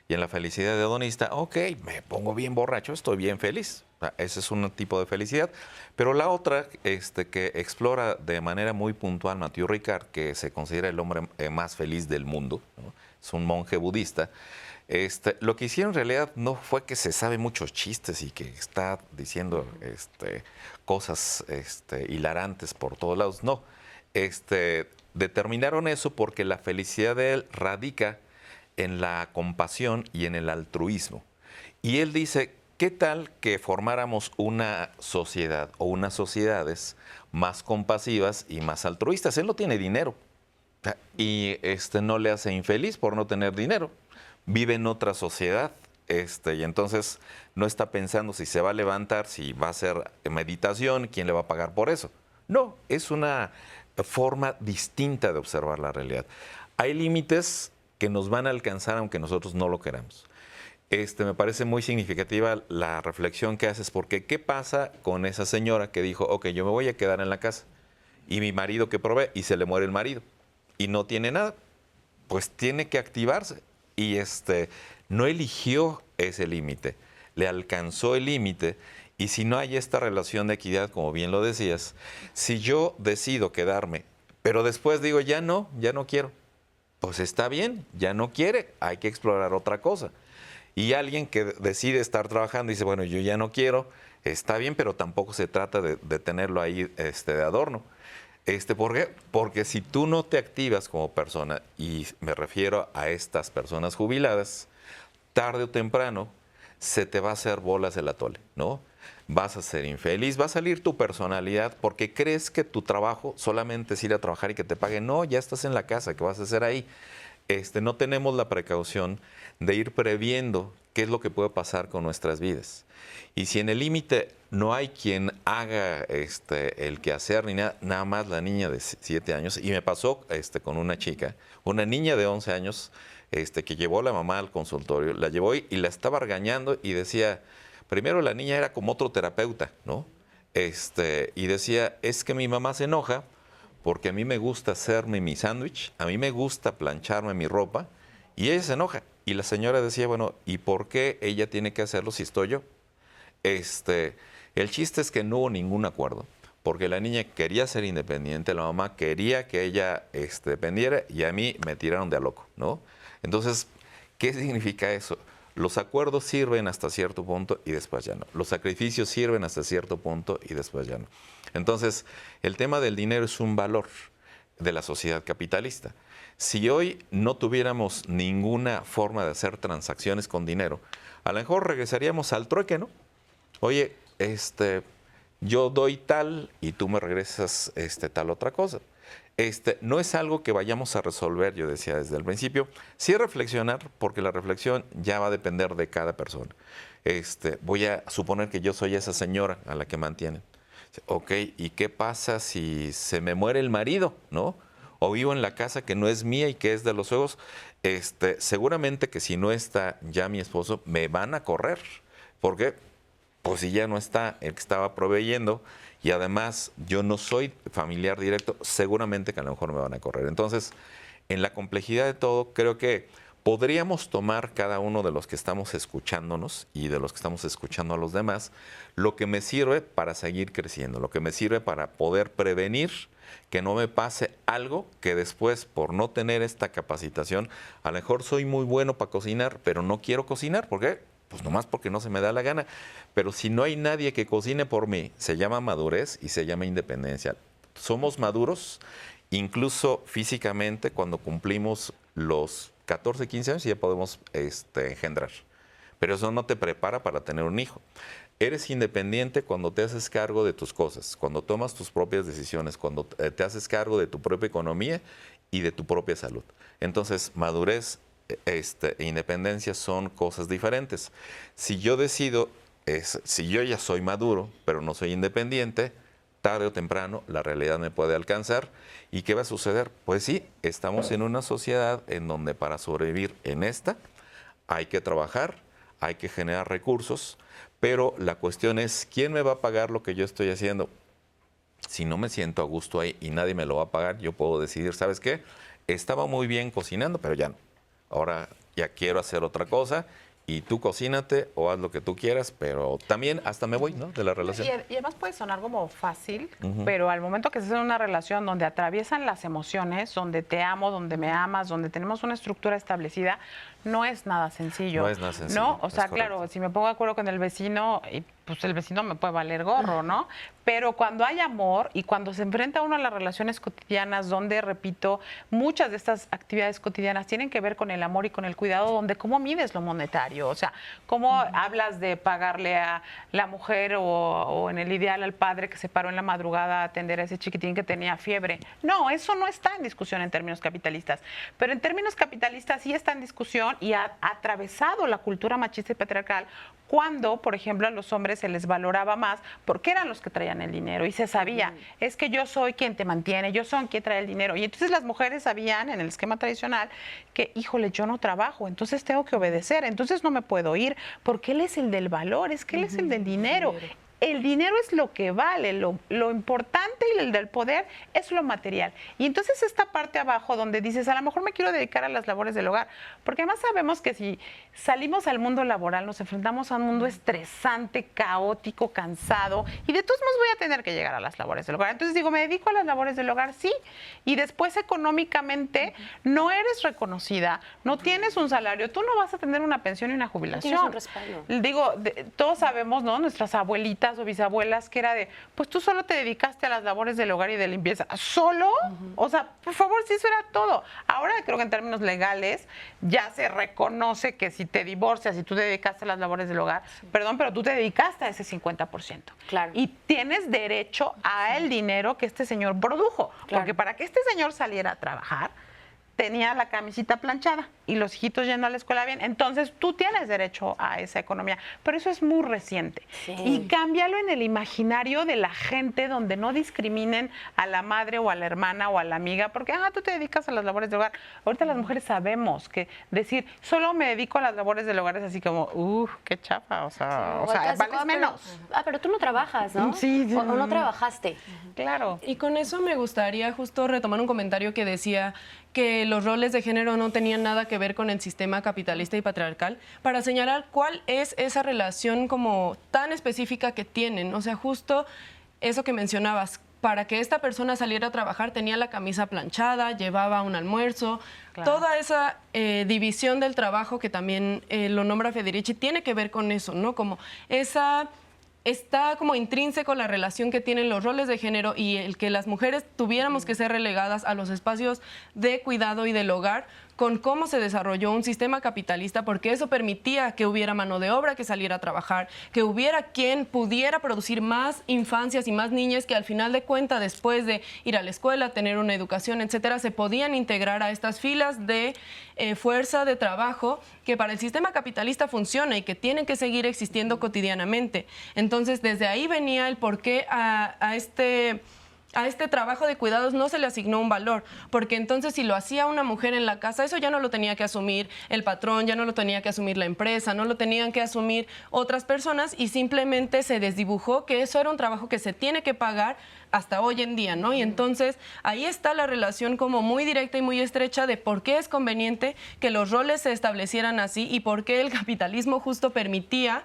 y en la felicidad hedonista, ok, me pongo bien borracho, estoy bien feliz. ese es un tipo de felicidad. Pero la otra, este, que explora de manera muy puntual Mathieu Ricard, que se considera el hombre eh, más feliz del mundo, es un monje budista, este, lo que hicieron en realidad no fue que se sabe muchos chistes y que está diciendo este, cosas este, hilarantes por todos lados. No, este, determinaron eso porque la felicidad de él radica en la compasión y en el altruismo. Y él dice, ¿qué tal que formáramos una sociedad o unas sociedades más compasivas y más altruistas? Él no tiene dinero y este, no le hace infeliz por no tener dinero. Vive en otra sociedad este, y entonces no está pensando si se va a levantar, si va a hacer meditación, quién le va a pagar por eso. No, es una forma distinta de observar la realidad. Hay límites que nos van a alcanzar aunque nosotros no lo queramos. Este, me parece muy significativa la reflexión que haces, porque ¿qué pasa con esa señora que dijo, ok, yo me voy a quedar en la casa y mi marido que provee y se le muere el marido. Y no tiene nada? Pues tiene que activarse. Y este, no eligió ese límite, le alcanzó el límite. Y si no hay esta relación de equidad, como bien lo decías, si yo decido quedarme, pero después digo, ya no, ya no quiero, pues está bien, ya no quiere, hay que explorar otra cosa y alguien que decide estar trabajando y dice, bueno, yo ya no quiero, está bien, pero tampoco se trata de, tenerlo ahí este, de adorno. Este, ¿Por qué? Porque si tú no te activas como persona, y me refiero a estas personas jubiladas, tarde o temprano se te va a hacer bolas el atole, ¿no? Vas a ser infeliz, va a salir tu personalidad porque crees que tu trabajo solamente es ir a trabajar y que te paguen. No, ya estás en la casa, ¿qué vas a hacer ahí? Este, no tenemos la precaución de ir previendo qué es lo que puede pasar con nuestras vidas. Y si en el límite no hay quien haga este, el quehacer ni nada, nada más la niña de 7 años, y me pasó este, con una chica, una niña de 11 años, este, que llevó a la mamá al consultorio, la llevó y, la estaba regañando y decía, primero la niña era como otro terapeuta, ¿no? Este, y decía, es que mi mamá se enoja porque a mí me gusta hacerme mi sándwich, a mí me gusta plancharme mi ropa, y ella se enoja. Y la señora decía, bueno, ¿y por qué ella tiene que hacerlo si estoy yo? Este, el chiste es que no hubo ningún acuerdo, porque la niña quería ser independiente, la mamá quería que ella este, dependiera y a mí me tiraron de a loco, ¿no? Entonces, ¿qué significa eso? Los acuerdos sirven hasta cierto punto y después ya no. Los sacrificios sirven hasta cierto punto y después ya no. Entonces, el tema del dinero es un valor de la sociedad capitalista. Si hoy no tuviéramos ninguna forma de hacer transacciones con dinero, a lo mejor regresaríamos al trueque, ¿no? Oye, este, yo doy tal y tú me regresas este, tal otra cosa. Este, no es algo que vayamos a resolver, yo decía desde el principio. Sí reflexionar, porque la reflexión ya va a depender de cada persona. Este, voy a suponer que yo soy esa señora a la que mantienen. Ok, ¿y qué pasa si se me muere el marido, no? o vivo en la casa que no es mía y que es de los juegos, este, seguramente que si no está ya mi esposo, me van a correr. ¿Por qué? Pues si ya no está el que estaba proveyendo y además yo no soy familiar directo, seguramente que a lo mejor me van a correr. Entonces, en la complejidad de todo, creo que podríamos tomar cada uno de los que estamos escuchándonos y de los que estamos escuchando a los demás, lo que me sirve para seguir creciendo, lo que me sirve para poder prevenir que no me pase algo que después, por no tener esta capacitación, a lo mejor soy muy bueno para cocinar, pero no quiero cocinar. ¿Por qué? Pues nomás porque no se me da la gana. Pero si no hay nadie que cocine por mí, se llama madurez y se llama independencia. Somos maduros, incluso físicamente, cuando cumplimos los 14, 15 años ya podemos este, engendrar. Pero eso no te prepara para tener un hijo. Eres independiente cuando te haces cargo de tus cosas, cuando tomas tus propias decisiones, cuando eh, te haces cargo de tu propia economía y de tu propia salud. Entonces, madurez este, independencia son cosas diferentes. Si yo decido, es, si yo ya soy maduro, pero no soy independiente, tarde o temprano la realidad me puede alcanzar. ¿Y qué va a suceder? Pues sí, estamos en una sociedad en donde para sobrevivir en esta hay que trabajar, hay que generar recursos, pero la cuestión es, ¿quién me va a pagar lo que yo estoy haciendo? Si no me siento a gusto ahí y nadie me lo va a pagar, yo puedo decidir, ¿sabes qué? Estaba muy bien cocinando, pero ya no. Ahora ya quiero hacer otra cosa y tú cocínate o haz lo que tú quieras, pero también hasta me voy, ¿no? De la relación. Y, además puede sonar como fácil, pero al momento que estás en una relación donde atraviesan las emociones, donde te amo, donde me amas, donde tenemos una estructura establecida, no es nada sencillo. No es nada sencillo. No, o sea, claro, si me pongo de acuerdo con el vecino, y pues el vecino me puede valer gorro, ¿no? Pero cuando hay amor y cuando se enfrenta uno a las relaciones cotidianas, donde, repito, muchas de estas actividades cotidianas tienen que ver con el amor y con el cuidado, donde cómo mides lo monetario, o sea, cómo hablas de pagarle a la mujer o, o, en el ideal al padre que se paró en la madrugada a atender a ese chiquitín que tenía fiebre. No, eso no está en discusión en términos capitalistas. Pero en términos capitalistas sí está en discusión y ha atravesado la cultura machista y patriarcal cuando, por ejemplo, a los hombres se les valoraba más porque eran los que traían el dinero y se sabía, es que yo soy quien te mantiene, yo soy quien trae el dinero. Y entonces las mujeres sabían en el esquema tradicional que, híjole, yo no trabajo, entonces tengo que obedecer, entonces no me puedo ir, porque él es el del valor, es que él es el del dinero el dinero es lo que vale, lo, importante y el del poder es lo material. Y entonces esta parte abajo donde dices, a lo mejor me quiero dedicar a las labores del hogar, porque además sabemos que si salimos al mundo laboral nos enfrentamos a un mundo estresante, caótico, cansado, y de todos modos voy a tener que llegar a las labores del hogar. Entonces digo, me dedico a las labores del hogar, sí, y después económicamente no eres reconocida, no tienes un salario, tú no vas a tener una pensión y una jubilación. Tienes un respaldo. Digo, todos sabemos, ¿no? Nuestras abuelitas o bisabuelas que era de, pues tú solo te dedicaste a las labores del hogar y de limpieza. ¿Solo? O sea, por favor, si eso era todo. Ahora creo que en términos legales ya se reconoce que si te divorcias y tú te dedicaste a las labores del hogar, perdón, pero tú te dedicaste a ese 50%. Claro. Y tienes derecho a el dinero que este señor produjo. Porque para que este señor saliera a trabajar, tenía la camisita planchada y los hijitos yendo a la escuela bien. Entonces tú tienes derecho a esa economía, pero eso es muy reciente. Y cámbialo en el imaginario de la gente donde no discriminen a la madre o a la hermana o a la amiga, porque ah, tú te dedicas a las labores del hogar. Ahorita las mujeres sabemos que decir solo me dedico a las labores del hogar es así como, uff, qué chapa, o sea, o sea vales menos. ah, pero tú no trabajas, ¿no? Sí, sí. O, no trabajaste. Claro. Y con eso me gustaría justo retomar un comentario que decía que los roles de género no tenían nada que ver con el sistema capitalista y patriarcal, para señalar cuál es esa relación como tan específica que tienen. O sea, justo eso que mencionabas, para que esta persona saliera a trabajar tenía la camisa planchada, llevaba un almuerzo, toda esa eh, división del trabajo que también eh, lo nombra Federici tiene que ver con eso, ¿no? Como esa está como intrínseco la relación que tienen los roles de género y el que las mujeres tuviéramos que ser relegadas a los espacios de cuidado y del hogar con cómo se desarrolló un sistema capitalista, porque eso permitía que hubiera mano de obra que saliera a trabajar, que hubiera quien pudiera producir más infancias y más niñas que al final de cuentas, después de ir a la escuela, tener una educación, etcétera, se podían integrar a estas filas de eh, fuerza de trabajo que para el sistema capitalista funciona y que tienen que seguir existiendo cotidianamente. Entonces, desde ahí venía el porqué a, a este a este trabajo de cuidados no se le asignó un valor, porque entonces si lo hacía una mujer en la casa, eso ya no lo tenía que asumir el patrón, ya no lo tenía que asumir la empresa, no lo tenían que asumir otras personas y simplemente se desdibujó que eso era un trabajo que se tiene que pagar hasta hoy en día, ¿no? Y entonces ahí está la relación como muy directa y muy estrecha de por qué es conveniente que los roles se establecieran así y por qué el capitalismo justo permitía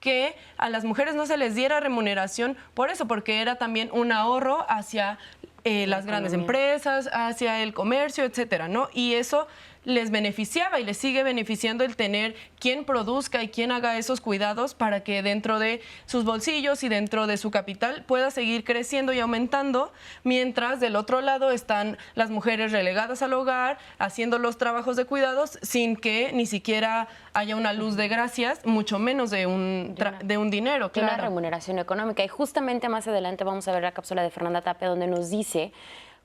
que a las mujeres no se les diera remuneración por eso, porque era también un ahorro hacia eh, las grandes empresas, hacia el comercio, etcétera, ¿no? Y eso les beneficiaba y les sigue beneficiando el tener quien produzca y quien haga esos cuidados para que dentro de sus bolsillos y dentro de su capital pueda seguir creciendo y aumentando, mientras del otro lado están las mujeres relegadas al hogar, haciendo los trabajos de cuidados sin que ni siquiera haya una luz de gracias, mucho menos de un, de, un dinero, claro. Una remuneración económica. Y justamente más adelante vamos a ver la cápsula de Fernanda Tape donde nos dice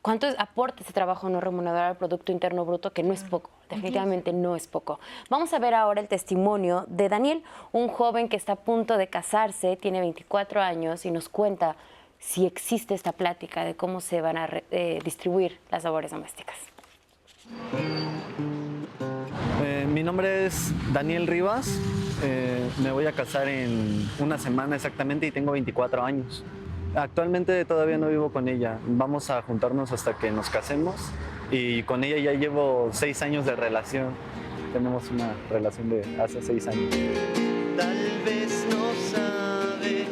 ¿Cuánto aporta ese trabajo no remunerado al Producto Interno Bruto? Que no es poco, definitivamente no es poco. Vamos a ver ahora el testimonio de Daniel, un joven que está a punto de casarse, tiene 24 años y nos cuenta si existe esta plática de cómo se van a eh, distribuir las labores domésticas. Eh, mi nombre es Daniel Rivas, eh, me voy a casar en una semana exactamente y tengo 24 años. Actualmente todavía no vivo con ella. Vamos a juntarnos hasta que nos casemos y con ella ya llevo seis años de relación. Tenemos una relación de hace seis años. Tal vez no sabes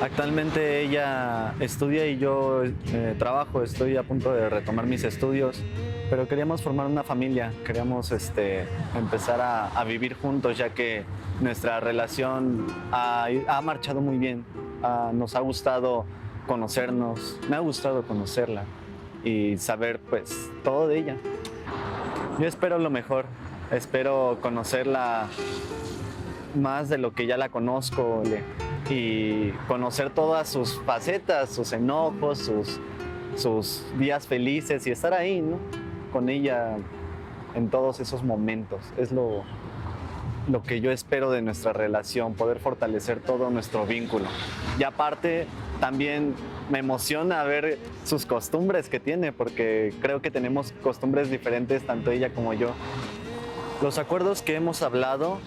Actualmente ella estudia y yo eh, trabajo, estoy a punto de retomar mis estudios, pero queríamos formar una familia, queríamos este, empezar a, vivir juntos ya que nuestra relación ha, ha marchado muy bien. Ah, nos ha gustado conocernos, me ha gustado conocerla y saber pues todo de ella. Yo espero lo mejor, espero conocerla más de lo que ya la conozco y conocer todas sus facetas, sus enojos, sus, sus días felices y estar ahí, ¿no? Con ella en todos esos momentos. Es lo, lo que yo espero de nuestra relación, poder fortalecer todo nuestro vínculo. Y aparte, también me emociona ver sus costumbres que tiene, porque creo que tenemos costumbres diferentes, tanto ella como yo. Los acuerdos que hemos hablado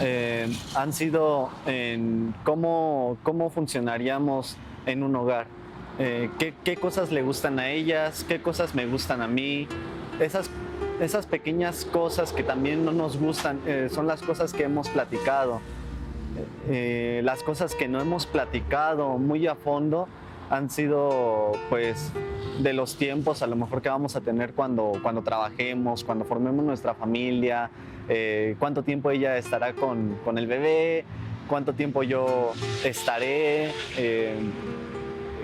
eh, han sido en cómo, cómo funcionaríamos en un hogar. Eh, qué, qué, cosas le gustan a ellas, qué cosas me gustan a mí. Esas esas pequeñas cosas que también no nos gustan eh, son las cosas que hemos platicado. Eh, las cosas que no hemos platicado muy a fondo han sido pues de los tiempos a lo mejor que vamos a tener cuando, cuando trabajemos, cuando formemos nuestra familia, eh, cuánto tiempo ella estará con, con, el bebé, cuánto tiempo yo estaré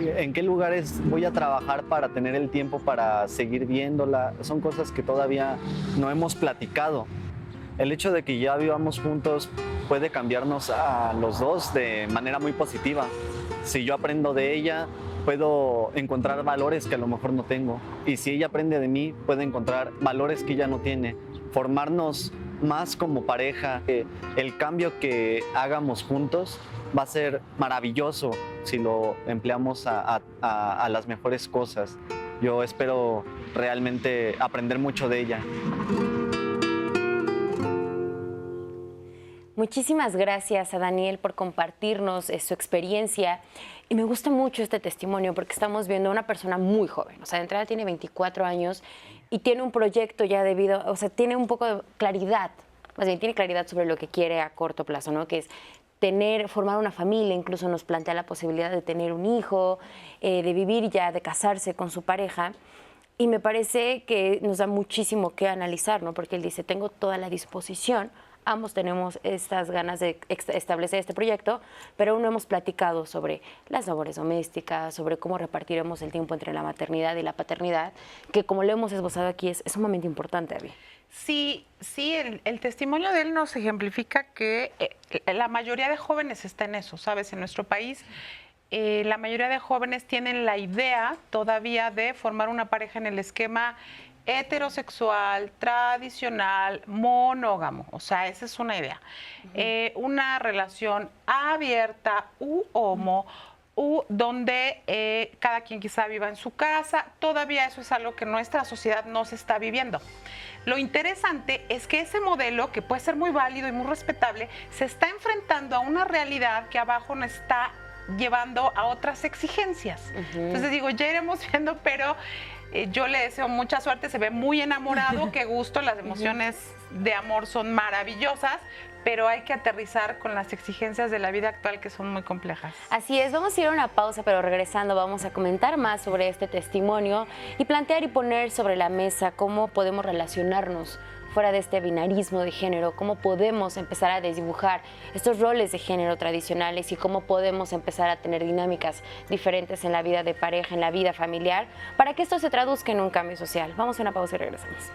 en qué lugares voy a trabajar para tener el tiempo para seguir viéndola. Son cosas que todavía no hemos platicado. El hecho de que ya vivamos juntos puede cambiarnos a los dos de manera muy positiva. Si yo aprendo de ella, puedo encontrar valores que a lo mejor no tengo. Y si ella aprende de mí, puede encontrar valores que ella no tiene. Formarnos más como pareja. El cambio que hagamos juntos va a ser maravilloso si lo empleamos a, las mejores cosas. Yo espero realmente aprender mucho de ella. Muchísimas gracias a Daniel por compartirnos eh, su experiencia. Y me gusta mucho este testimonio porque estamos viendo a una persona muy joven. O sea, de entrada tiene 24 años y tiene un proyecto ya debido, o sea, tiene un poco de claridad, más bien tiene claridad sobre lo que quiere a corto plazo, ¿no? Que es tener, formar una familia, incluso nos plantea la posibilidad de tener un hijo, eh, de vivir ya, de casarse con su pareja. Y me parece que nos da muchísimo que analizar, ¿no? Porque él dice, tengo toda la disposición, ambos tenemos estas ganas de establecer este proyecto, pero aún no hemos platicado sobre las labores domésticas, sobre cómo repartiremos el tiempo entre la maternidad y la paternidad, que como lo hemos esbozado aquí es, sumamente importante, Abby. Sí, sí, el, testimonio de él nos ejemplifica que eh, la mayoría de jóvenes está en eso, ¿sabes? En nuestro país, eh, la mayoría de jóvenes tienen la idea todavía de formar una pareja en el esquema heterosexual, tradicional, monógamo. O sea, esa es una idea. Eh, una relación abierta u homo u donde cada quien quizá viva en su casa. Todavía eso es algo que nuestra sociedad no se está viviendo. Lo interesante es que ese modelo, que puede ser muy válido y muy respetable, se está enfrentando a una realidad que abajo no está llevando a otras exigencias. Entonces digo, ya iremos viendo, pero eh, yo le deseo mucha suerte, se ve muy enamorado, qué gusto, las emociones de amor son maravillosas, pero hay que aterrizar con las exigencias de la vida actual que son muy complejas. Así es, vamos a ir a una pausa, pero regresando vamos a comentar más sobre este testimonio y plantear y poner sobre la mesa cómo podemos relacionarnos fuera de este binarismo de género, cómo podemos empezar a desdibujar estos roles de género tradicionales y cómo podemos empezar a tener dinámicas diferentes en la vida de pareja, en la vida familiar, para que esto se traduzca en un cambio social. Vamos a una pausa y regresamos.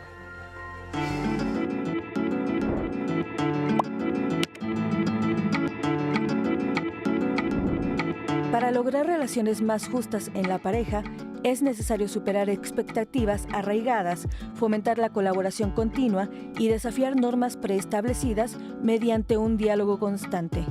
Para lograr relaciones más justas en la pareja, es necesario superar expectativas arraigadas, fomentar la colaboración continua y desafiar normas preestablecidas mediante un diálogo constante.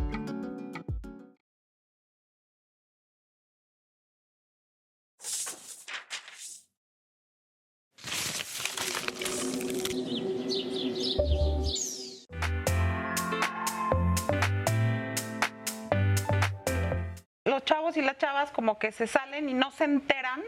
Y las chavas como que se salen y no se enteran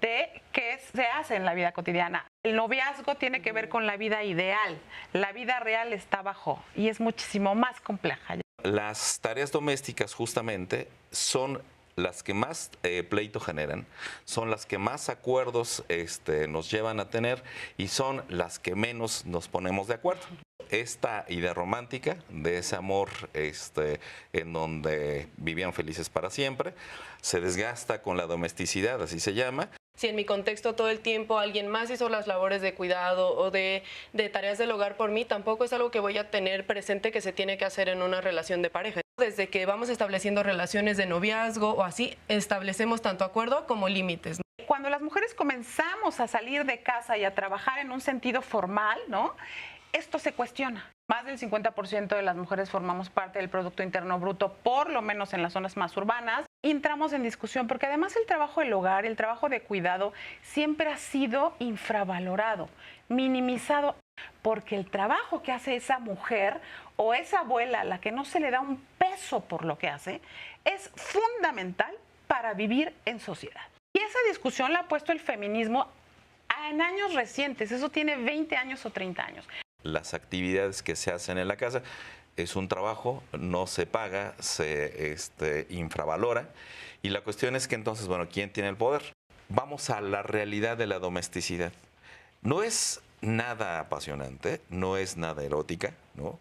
de qué se hace en la vida cotidiana. El noviazgo tiene que ver con la vida ideal. La vida real está abajo y es muchísimo más compleja. Las tareas domésticas justamente son las que más eh, pleito generan, son las que más acuerdos este, nos llevan a tener y son las que menos nos ponemos de acuerdo esta idea romántica de ese amor este, en donde vivían felices para siempre, se desgasta con la domesticidad, así se llama. Si en mi contexto todo el tiempo alguien más hizo las labores de cuidado o de, de tareas del hogar por mí, tampoco es algo que voy a tener presente que se tiene que hacer en una relación de pareja. Desde que vamos estableciendo relaciones de noviazgo o así, establecemos tanto acuerdo como límites cuando las mujeres comenzamos a salir de casa y a trabajar en un sentido formal, ¿no? Esto se cuestiona. Más del 50% de las mujeres formamos parte del Producto Interno Bruto, por lo menos en las zonas más urbanas. Entramos en discusión porque además el trabajo del hogar, el trabajo de cuidado, siempre ha sido infravalorado, minimizado, porque el trabajo que hace esa mujer o esa abuela a la que no se le da un peso por lo que hace, es fundamental para vivir en sociedad. Y esa discusión la ha puesto el feminismo en años recientes, eso tiene 20 años o 30 años las actividades que se hacen en la casa. Es un trabajo, no se paga, se este, infravalora. Y la cuestión es que entonces, bueno, ¿quién tiene el poder? Vamos a la realidad de la domesticidad. No es nada apasionante, no es nada erótica, ¿no?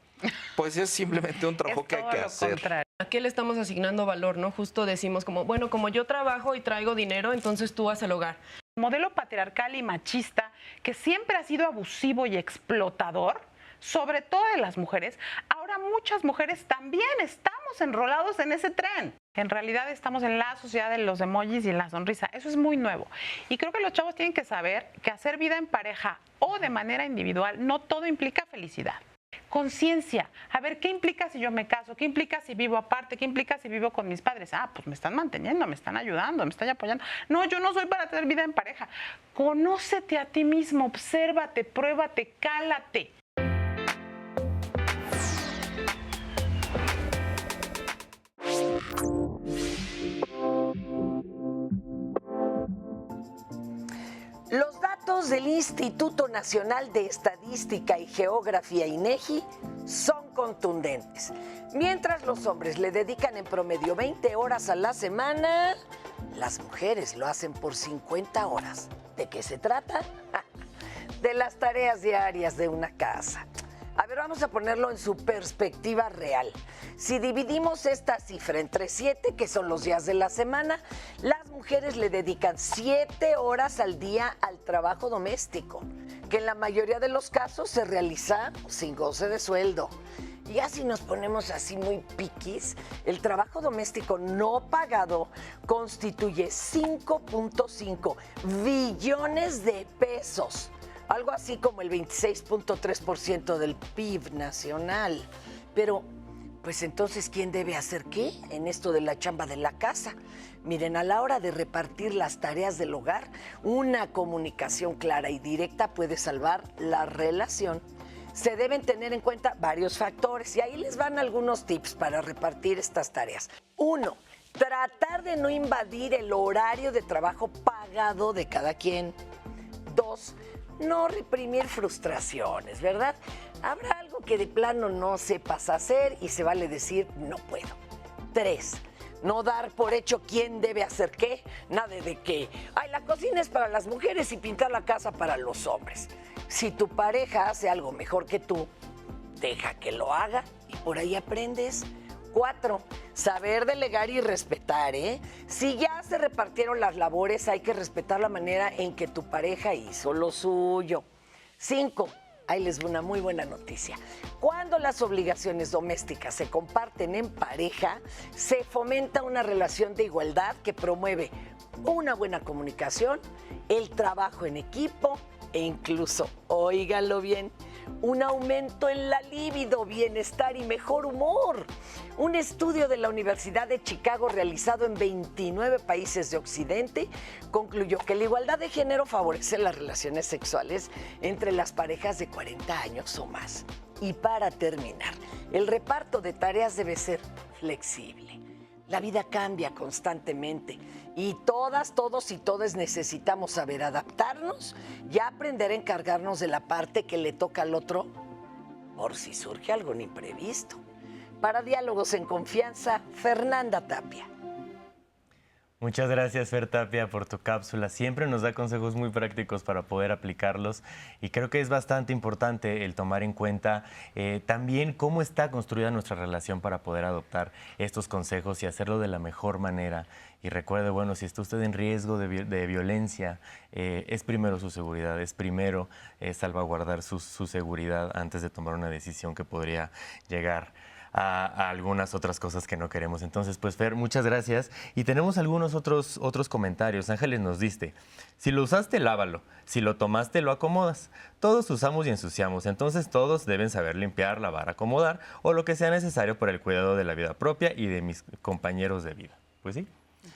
Pues es simplemente un trabajo que hay que hacer. ¿A qué le estamos asignando valor, no? Justo decimos como, bueno, como yo trabajo y traigo dinero, entonces tú vas al hogar modelo patriarcal y machista que siempre ha sido abusivo y explotador, sobre todo de las mujeres, ahora muchas mujeres también estamos enrolados en ese tren. En realidad estamos en la sociedad de los emojis y la sonrisa. Eso es muy nuevo. Y creo que los chavos tienen que saber que hacer vida en pareja o de manera individual no todo implica felicidad conciencia. A ver, ¿qué implica si yo me caso? ¿Qué implica si vivo aparte? ¿Qué implica si vivo con mis padres? Ah, pues me están manteniendo, me están ayudando, me están apoyando. No, yo no soy para tener vida en pareja. Conócete a ti mismo, obsérvate, pruébate, cálate. Los datos del Instituto Nacional de Estadística y Geografía INEGI son contundentes. Mientras los hombres le dedican en promedio 20 horas a la semana, las mujeres lo hacen por 50 horas. ¿De qué se trata? De las tareas diarias de una casa. A ver, vamos a ponerlo en su perspectiva real. Si dividimos esta cifra entre siete, que son los días de la semana, las mujeres le dedican siete horas al día al trabajo doméstico, que en la mayoría de los casos se realiza sin goce de sueldo. Y así nos ponemos así muy piquis, el trabajo doméstico no pagado constituye 5.5 billones de pesos algo así como el 26.3% del PIB nacional. Pero, pues entonces, ¿quién debe hacer qué en esto de la chamba de la casa? Miren, a la hora de repartir las tareas del hogar, una comunicación clara y directa puede salvar la relación. Se deben tener en cuenta varios factores y ahí les van algunos tips para repartir estas tareas. Uno, tratar de no invadir el horario de trabajo pagado de cada quien. Dos, no reprimir frustraciones, ¿verdad? Habrá algo que de plano no sepas hacer y se vale decir no puedo. Tres, no dar por hecho quién debe hacer qué, nada de qué. Ay, la cocina es para las mujeres y pintar la casa para los hombres. Si tu pareja hace algo mejor que tú, deja que lo haga y por ahí aprendes. Cuatro, saber delegar y respetar, ¿eh? Si ya se repartieron las labores, hay que respetar la manera en que tu pareja hizo lo suyo. Cinco, ahí les una muy buena noticia. Cuando las obligaciones domésticas se comparten en pareja, se fomenta una relación de igualdad que promueve una buena comunicación, el trabajo en equipo e incluso, óiganlo bien, un aumento en la libido, bienestar y mejor humor. Un estudio de la Universidad de Chicago realizado en 29 países de Occidente concluyó que la igualdad de género favorece las relaciones sexuales entre las parejas de 40 años o más. Y para terminar, el reparto de tareas debe ser flexible. La vida cambia constantemente y todas, todos y todas necesitamos saber adaptarnos y aprender a encargarnos de la parte que le toca al otro por si surge algún imprevisto. Para Diálogos en Confianza, Fernanda Tapia. Muchas gracias, Fer Tapia, por tu cápsula. Siempre nos da consejos muy prácticos para poder aplicarlos y creo que es bastante importante el tomar en cuenta eh, también cómo está construida nuestra relación para poder adoptar estos consejos y hacerlo de la mejor manera. Y recuerde, bueno, si está usted en riesgo de, violencia, eh, es primero su seguridad, es primero eh, salvaguardar su seguridad antes de tomar una decisión que podría llegar a, algunas otras cosas que no queremos. Entonces, pues Fer, muchas gracias. Y tenemos algunos otros, otros comentarios. Ángeles nos dice, si lo usaste, lávalo. Si lo tomaste, lo acomodas. Todos usamos y ensuciamos, entonces todos deben saber limpiar, lavar, acomodar o lo que sea necesario para el cuidado de la vida propia y de mis compañeros de vida. Pues sí.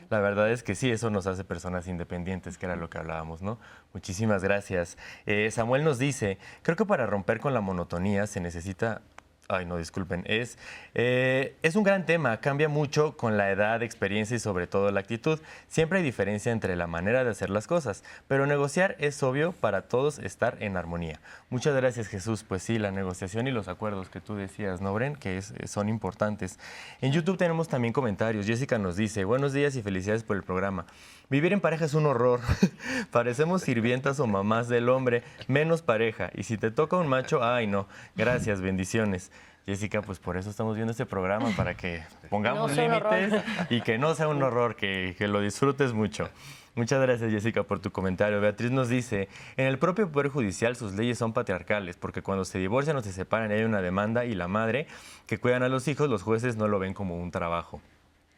La verdad es que sí, eso nos hace personas independientes, que era lo que hablábamos, ¿no? Muchísimas gracias. Eh, Samuel nos dice, creo que para romper con la monotonía se necesita Ay, no, disculpen. Es, eh, es un gran tema, cambia mucho con la edad, experiencia y sobre todo la actitud. Siempre hay diferencia entre la manera de hacer las cosas, pero negociar es obvio para todos estar en armonía. Muchas gracias, Jesús. Pues sí, la negociación y los acuerdos que tú decías, ¿no, Bren? Que son importantes. En YouTube tenemos también comentarios. Jessica nos dice, buenos días y felicidades por el programa. Vivir en pareja es un horror. Parecemos sirvientas o mamás del hombre, menos pareja. Y si te toca un macho, ay no. Gracias, bendiciones. Jessica, pues por eso estamos viendo este programa, para que pongamos límites y que no sea un horror, que, que lo disfrutes mucho. Muchas gracias, Jessica, por tu comentario. Beatriz nos dice, en el propio Poder Judicial sus leyes son patriarcales, porque cuando se divorcian o se separan hay una demanda y la madre que cuidan a los hijos, los jueces no lo ven como un trabajo.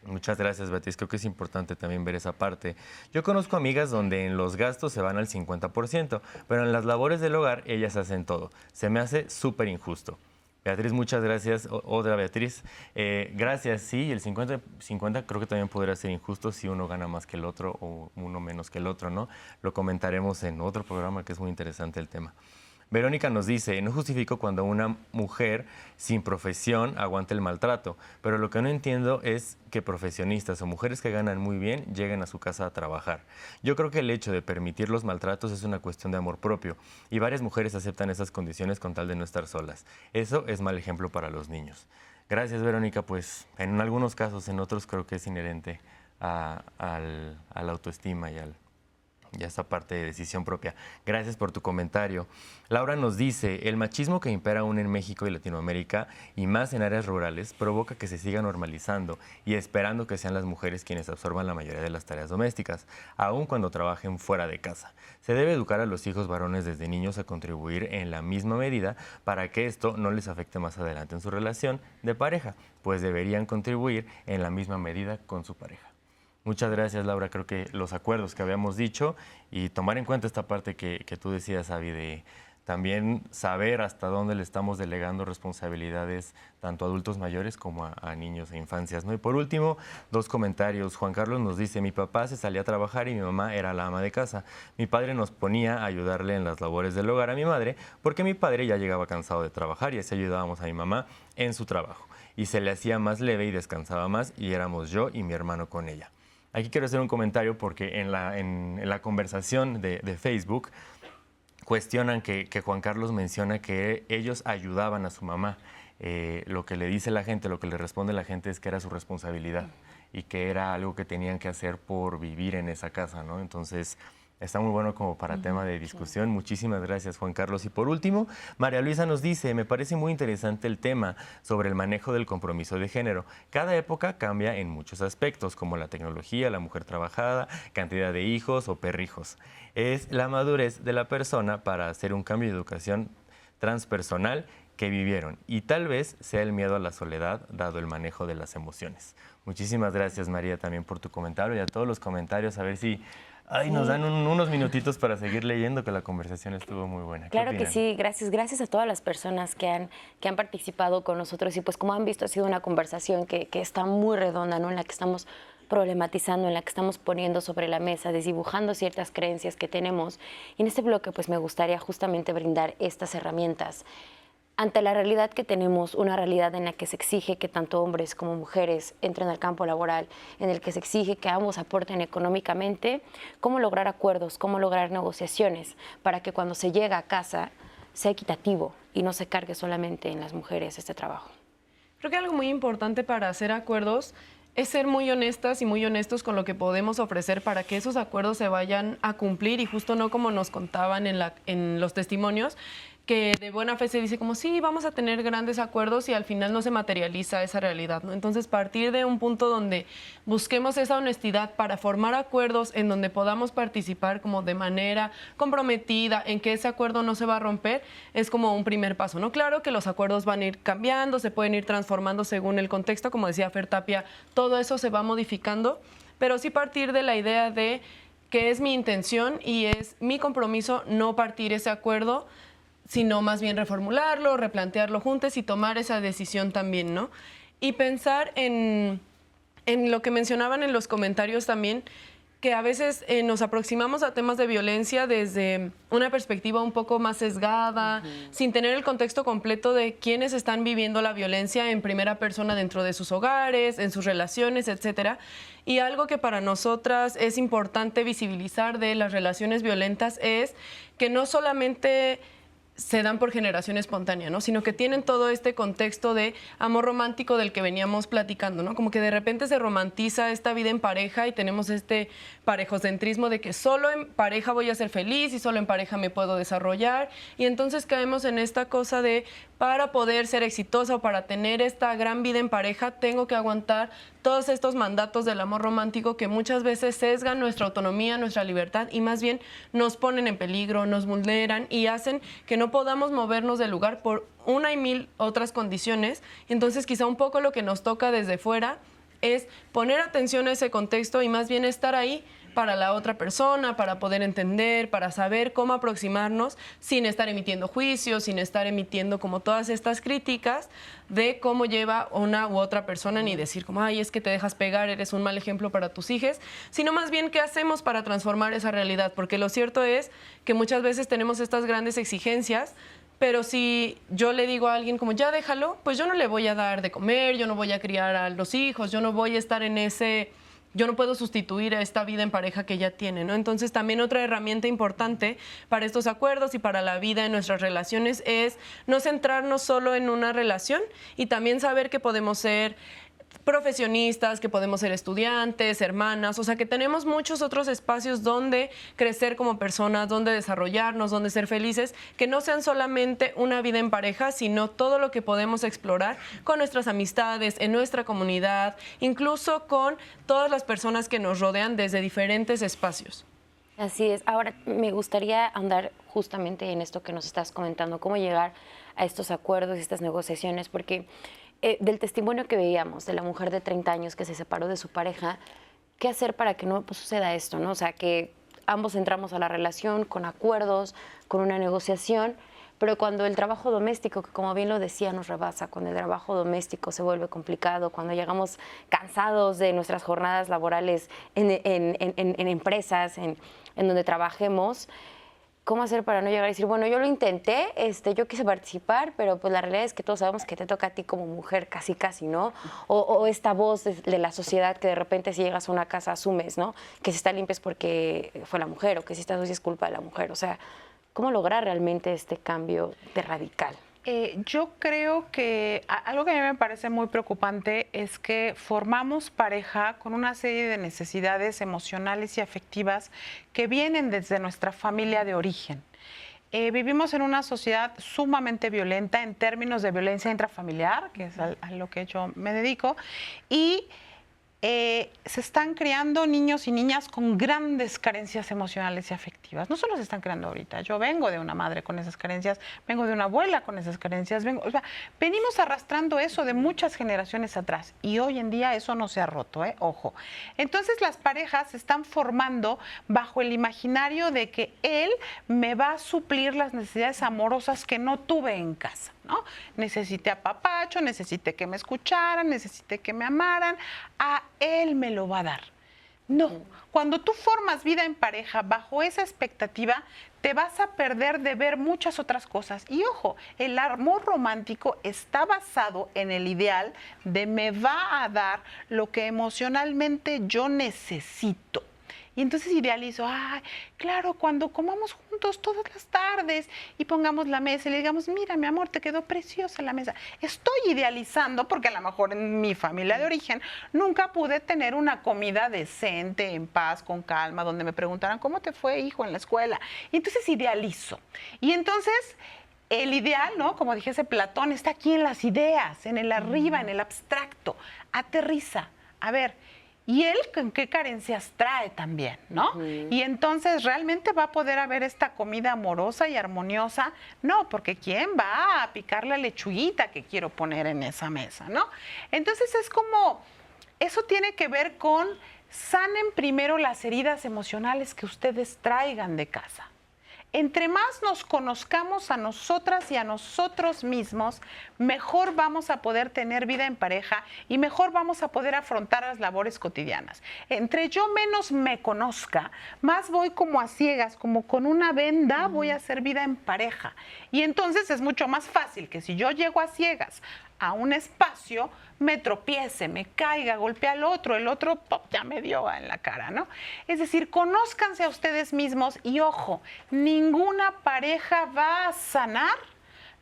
Muchas gracias, Beatriz. Creo que es importante también ver esa parte. Yo conozco amigas donde en los gastos se van al 50%, pero en las labores del hogar ellas hacen todo. Se me hace súper injusto. Beatriz, muchas gracias. otra Beatriz. Eh, gracias, sí, el 50-50 creo que también podría ser injusto si uno gana más que el otro o uno menos que el otro, ¿no? Lo comentaremos en otro programa que es muy interesante el tema. Verónica nos dice, no justifico cuando una mujer sin profesión aguante el maltrato, pero lo que no entiendo es que profesionistas o mujeres que ganan muy bien lleguen a su casa a trabajar. Yo creo que el hecho de permitir los maltratos es una cuestión de amor propio y varias mujeres aceptan esas condiciones con tal de no estar solas. Eso es mal ejemplo para los niños. Gracias Verónica, pues en algunos casos, en otros creo que es inherente a, la autoestima y al, ya esta parte de decisión propia. Gracias por tu comentario. Laura nos dice, el machismo que impera aún en México y Latinoamérica, y más en áreas rurales, provoca que se siga normalizando y esperando que sean las mujeres quienes absorban la mayoría de las tareas domésticas, aun cuando trabajen fuera de casa. Se debe educar a los hijos varones desde niños a contribuir en la misma medida para que esto no les afecte más adelante en su relación de pareja, pues deberían contribuir en la misma medida con su pareja. Muchas gracias, Laura. Creo que los acuerdos que habíamos dicho y tomar en cuenta esta parte que, tú decías, Avi, de también saber hasta dónde le estamos delegando responsabilidades tanto a adultos mayores como a, niños e infancias. Y por último, dos comentarios. Juan Carlos nos dice, mi papá se salía a trabajar y mi mamá era la ama de casa. Mi padre nos ponía a ayudarle en las labores del hogar a mi madre porque mi padre ya llegaba cansado de trabajar y así ayudábamos a mi mamá en su trabajo. Y se le hacía más leve y descansaba más y éramos yo y mi hermano con ella. Aquí quiero hacer un comentario porque en la, conversación de, Facebook cuestionan que, Juan Carlos menciona que ellos ayudaban a su mamá. Eh, lo que le dice la gente, lo que le responde la gente es que era su responsabilidad y que era algo que tenían que hacer por vivir en esa casa, ¿no? Entonces, Está muy bueno como para tema de discusión. Muchísimas gracias, Juan Carlos. Y por último, María Luisa nos dice, me parece muy interesante el tema sobre el manejo del compromiso de género. Cada época cambia en muchos aspectos, como la tecnología, la mujer trabajada, cantidad de hijos o perrijos. Es la madurez de la persona para hacer un cambio de educación transpersonal que vivieron y tal vez sea el miedo a la soledad dado el manejo de las emociones. Muchísimas gracias María también por tu comentario y a todos los comentarios, a ver si Ay, nos dan unos minutitos para seguir leyendo, que la conversación estuvo muy buena. Claro que sí, gracias. Gracias a todas las personas que han, que han participado con nosotros y pues como han visto ha sido una conversación que, que está muy redonda, ¿no? En la que estamos problematizando, en la que estamos poniendo sobre la mesa, desdibujando ciertas creencias que tenemos. Y en este bloque pues me gustaría justamente brindar estas herramientas ante la realidad que tenemos, una realidad en la que se exige que tanto hombres como mujeres entren al campo laboral, en el que se exige que ambos aporten económicamente, cómo lograr acuerdos, cómo lograr negociaciones para que cuando se llega a casa sea equitativo y no se cargue solamente en las mujeres este trabajo. Creo que algo muy importante para hacer acuerdos es ser muy honestas y muy honestos con lo que podemos ofrecer para que esos acuerdos se vayan a cumplir y justo no como nos contaban en, en los testimonios, que de buena fe se dice como sí, vamos a tener grandes acuerdos y al final no se materializa esa realidad, ¿no? Entonces, partir de un punto donde busquemos esa honestidad para formar acuerdos en donde podamos participar como de manera comprometida, en que ese acuerdo no se va a romper, es como un primer paso, ¿no? Claro que los acuerdos van a ir cambiando, se pueden ir transformando según el contexto, como decía Fer Tapia, todo eso se va modificando, pero sí partir de la idea de que es mi intención y es mi compromiso no partir ese acuerdo sino más bien reformularlo, replantearlo juntos y tomar esa decisión también, ¿no? Y pensar en, en lo que mencionaban en los comentarios también, que a veces eh, nos aproximamos a temas de violencia desde una perspectiva un poco más sesgada, sin tener el contexto completo de quiénes están viviendo la violencia en primera persona dentro de sus hogares, en sus relaciones, etcétera. Y algo que para nosotras es importante visibilizar de las relaciones violentas es que no solamente se dan por generación espontánea, ¿no? Sino que tienen todo este contexto de amor romántico del que veníamos platicando, ¿no? Como que de repente se romantiza esta vida en pareja y tenemos este parejocentrismo de que solo en pareja voy a ser feliz y solo en pareja me puedo desarrollar y entonces caemos en esta cosa de para poder ser exitosa o para tener esta gran vida en pareja tengo que aguantar todos estos mandatos del amor romántico que muchas veces sesgan nuestra autonomía, nuestra libertad y más bien nos ponen en peligro, nos vulneran y hacen que no podamos movernos del lugar por una y mil otras condiciones. Entonces quizá un poco lo que nos toca desde fuera es poner atención a ese contexto y más bien estar ahí para la otra persona, para poder entender, para saber cómo aproximarnos sin estar emitiendo juicios, sin estar emitiendo como todas estas críticas de cómo lleva una u otra persona, ni decir como, ay, es que te dejas pegar, eres un mal ejemplo para tus hijos, sino más bien qué hacemos para transformar esa realidad, porque lo cierto es que muchas veces tenemos estas grandes exigencias, pero si yo le digo a alguien como ya déjalo, pues yo no le voy a dar de comer, yo no voy a criar a los hijos, yo no voy a estar en ese yo no puedo sustituir a esta vida en pareja que ya tiene, ¿no? Entonces también otra herramienta importante para estos acuerdos y para la vida en nuestras relaciones es no centrarnos solo en una relación y también saber que podemos ser profesionistas, que podemos ser estudiantes, hermanas, o sea que tenemos muchos otros espacios donde crecer como personas, donde desarrollarnos, donde ser felices, que no sean solamente una vida en pareja, sino todo lo que podemos explorar con nuestras amistades, en nuestra comunidad, incluso con todas las personas que nos rodean desde diferentes espacios. Así es. Ahora me gustaría andar justamente en esto que nos estás comentando, cómo llegar a estos acuerdos y estas negociaciones, porque eh, del testimonio que veíamos de la mujer de 30 años que se separó de su pareja, ¿qué hacer para que no pues, suceda esto? ¿no? O sea, que ambos entramos a la relación con acuerdos, con una negociación, pero cuando el trabajo doméstico, que como bien lo decía, nos rebasa, cuando el trabajo doméstico se vuelve complicado, cuando llegamos cansados de nuestras jornadas laborales en, empresas, en, donde trabajemos, cómo hacer para no llegar a decir, bueno, yo lo intenté, este, yo quise participar, pero pues la realidad es que todos sabemos que te toca a ti como mujer casi casi, ¿no? O, esta voz de, la sociedad que de repente si llegas a una casa asumes, ¿no? Que si está limpia es porque fue la mujer o que si está sucia es culpa de la mujer. O sea, ¿cómo lograr realmente este cambio de radical? Eh, yo creo que algo que a mí me parece muy preocupante es que formamos pareja con una serie de necesidades emocionales y afectivas que vienen desde nuestra familia de origen. Eh, vivimos en una sociedad sumamente violenta en términos de violencia intrafamiliar, que es a, a lo que yo me dedico, y eh, se están creando niños y niñas con grandes carencias emocionales y afectivas. No solo se están creando ahorita, yo vengo de una madre con esas carencias, vengo de una abuela con esas carencias, vengo, venimos arrastrando eso de muchas generaciones atrás y hoy en día eso no se ha roto, ¿eh? ojo. Entonces las parejas se están formando bajo el imaginario de que él me va a suplir las necesidades amorosas que no tuve en casa. ¿No? Necesité apapacho, necesité que me escucharan, necesité que me amaran, a él me lo va a dar. No, cuando tú formas vida en pareja bajo esa expectativa, te vas a perder de ver muchas otras cosas. Y ojo, el amor romántico está basado en el ideal de me va a dar lo que emocionalmente yo necesito. Y entonces idealizo, ay, claro, cuando comamos juntos todas las tardes y pongamos la mesa y le digamos, mira, mi amor, te quedó preciosa la mesa. Estoy idealizando porque a lo mejor en mi familia de origen nunca pude tener una comida decente, en paz, con calma, donde me preguntaran, ¿cómo te fue, hijo, en la escuela? Y entonces idealizo. Y entonces el ideal, ¿no? Como dijese Platón, está aquí en las ideas, en el arriba, en el abstracto. Aterriza. A ver, ¿y él con qué carencias trae también, no? Y entonces, ¿realmente va a poder haber esta comida amorosa y armoniosa? No, porque ¿quién va a picar la lechuguita que quiero poner en esa mesa, no? Entonces es como, eso tiene que ver con sanen primero las heridas emocionales que ustedes traigan de casa entre más nos conozcamos a nosotras y a nosotros mismos, mejor vamos a poder tener vida en pareja y mejor vamos a poder afrontar las labores cotidianas. Entre yo menos me conozca, más voy como a ciegas, como con una venda voy a hacer vida en pareja. Y entonces es mucho más fácil que si yo llego a ciegas a un espacio, me tropiece, me caiga, golpea al otro, el otro ya me dio en la cara, ¿no? Es decir, conózcanse a ustedes mismos y ojo, ninguna pareja va a sanar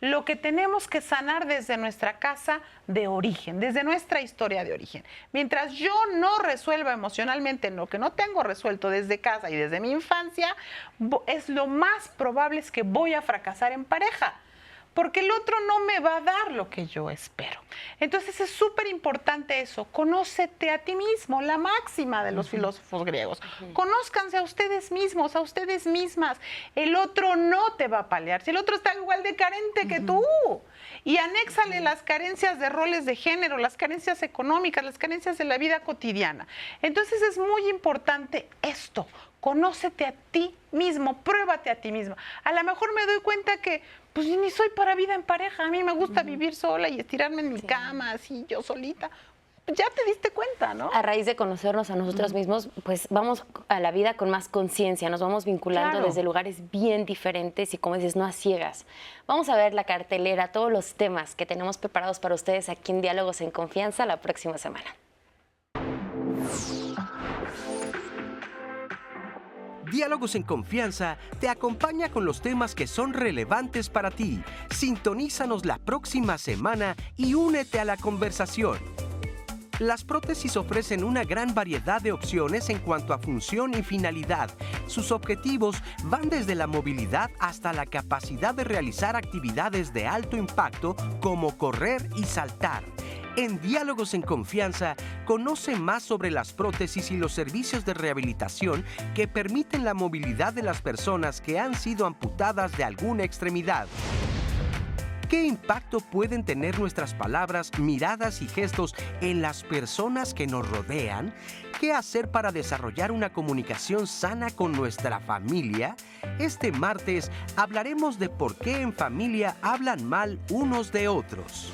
lo que tenemos que sanar desde nuestra casa de origen, desde nuestra historia de origen. Mientras yo no resuelva emocionalmente lo que no tengo resuelto desde casa y desde mi infancia, es lo más probable es que voy a fracasar en pareja porque el otro no me va a dar lo que yo espero. Entonces es súper importante eso, conócete a ti mismo, la máxima de los filósofos griegos. Conózcanse a ustedes mismos, a ustedes mismas. El otro no te va a palear, si el otro está igual de carente que tú. Y anéxale las carencias de roles de género, las carencias económicas, las carencias de la vida cotidiana. Entonces es muy importante esto, conócete a ti mismo, pruébate a ti mismo. A lo mejor me doy cuenta que pues ni soy para vida en pareja, a mí me gusta vivir sola y estirarme en mi cama, así yo solita. Ya te diste cuenta, ¿no? A raíz de conocernos a nosotros mismos, pues vamos a la vida con más conciencia, nos vamos vinculando desde lugares bien diferentes y como dices, no a ciegas. Vamos a ver la cartelera, todos los temas que tenemos preparados para ustedes aquí en Diálogos en Confianza la próxima semana. Diálogos en Confianza te acompaña con los temas que son relevantes para ti. Sintonízanos la próxima semana y únete a la conversación. Las prótesis ofrecen una gran variedad de opciones en cuanto a función y finalidad. Sus objetivos van desde la movilidad hasta la capacidad de realizar actividades de alto impacto como correr y saltar. En Diálogos en Confianza, conoce más sobre las prótesis y los servicios de rehabilitación que permiten la movilidad de las personas que han sido amputadas de alguna extremidad. ¿Qué impacto pueden tener nuestras palabras, miradas y gestos en las personas que nos rodean? ¿Qué hacer para desarrollar una comunicación sana con nuestra familia? Este martes hablaremos de por qué en familia hablan mal unos de otros.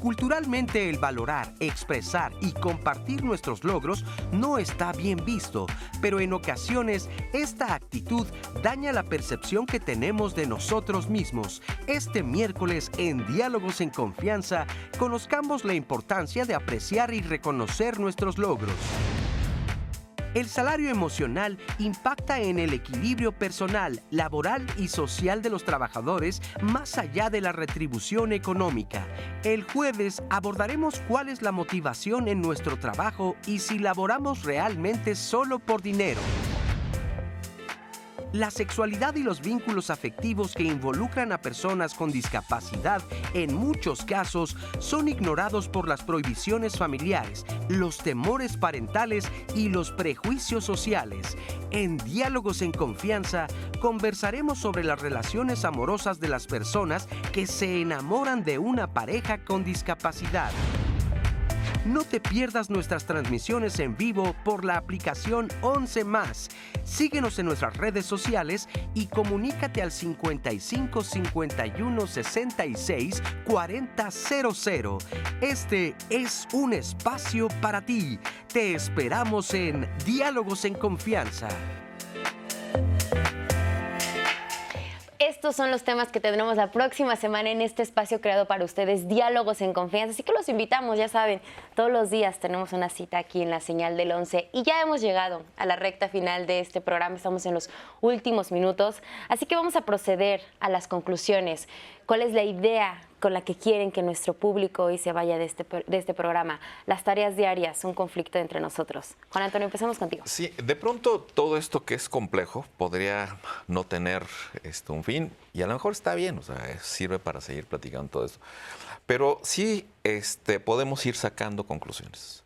Culturalmente el valorar, expresar y compartir nuestros logros no está bien visto, pero en ocasiones esta actitud daña la percepción que tenemos de nosotros mismos. Este miércoles en Diálogos en Confianza conozcamos la importancia de apreciar y reconocer nuestros logros. El salario emocional impacta en el equilibrio personal, laboral y social de los trabajadores más allá de la retribución económica. El jueves abordaremos cuál es la motivación en nuestro trabajo y si laboramos realmente solo por dinero. La sexualidad y los vínculos afectivos que involucran a personas con discapacidad en muchos casos son ignorados por las prohibiciones familiares, los temores parentales y los prejuicios sociales. En Diálogos en Confianza conversaremos sobre las relaciones amorosas de las personas que se enamoran de una pareja con discapacidad. No te pierdas nuestras transmisiones en vivo por la aplicación 11 más. Síguenos en nuestras redes sociales y comunícate al 55 51 66 40 00. Este es un espacio para ti. Te esperamos en Diálogos en Confianza. Estos son los temas que tendremos la próxima semana en este espacio creado para ustedes, Diálogos en Confianza. Así que los invitamos, ya saben, todos los días tenemos una cita aquí en la señal del 11 y ya hemos llegado a la recta final de este programa, estamos en los últimos minutos, así que vamos a proceder a las conclusiones. ¿Cuál es la idea con la que quieren que nuestro público hoy se vaya de este, de este programa. Las tareas diarias, un conflicto entre nosotros. Juan Antonio, empezamos contigo. Sí, de pronto todo esto que es complejo podría no tener este, un fin y a lo mejor está bien, o sea, sirve para seguir platicando todo esto. Pero sí este, podemos ir sacando conclusiones.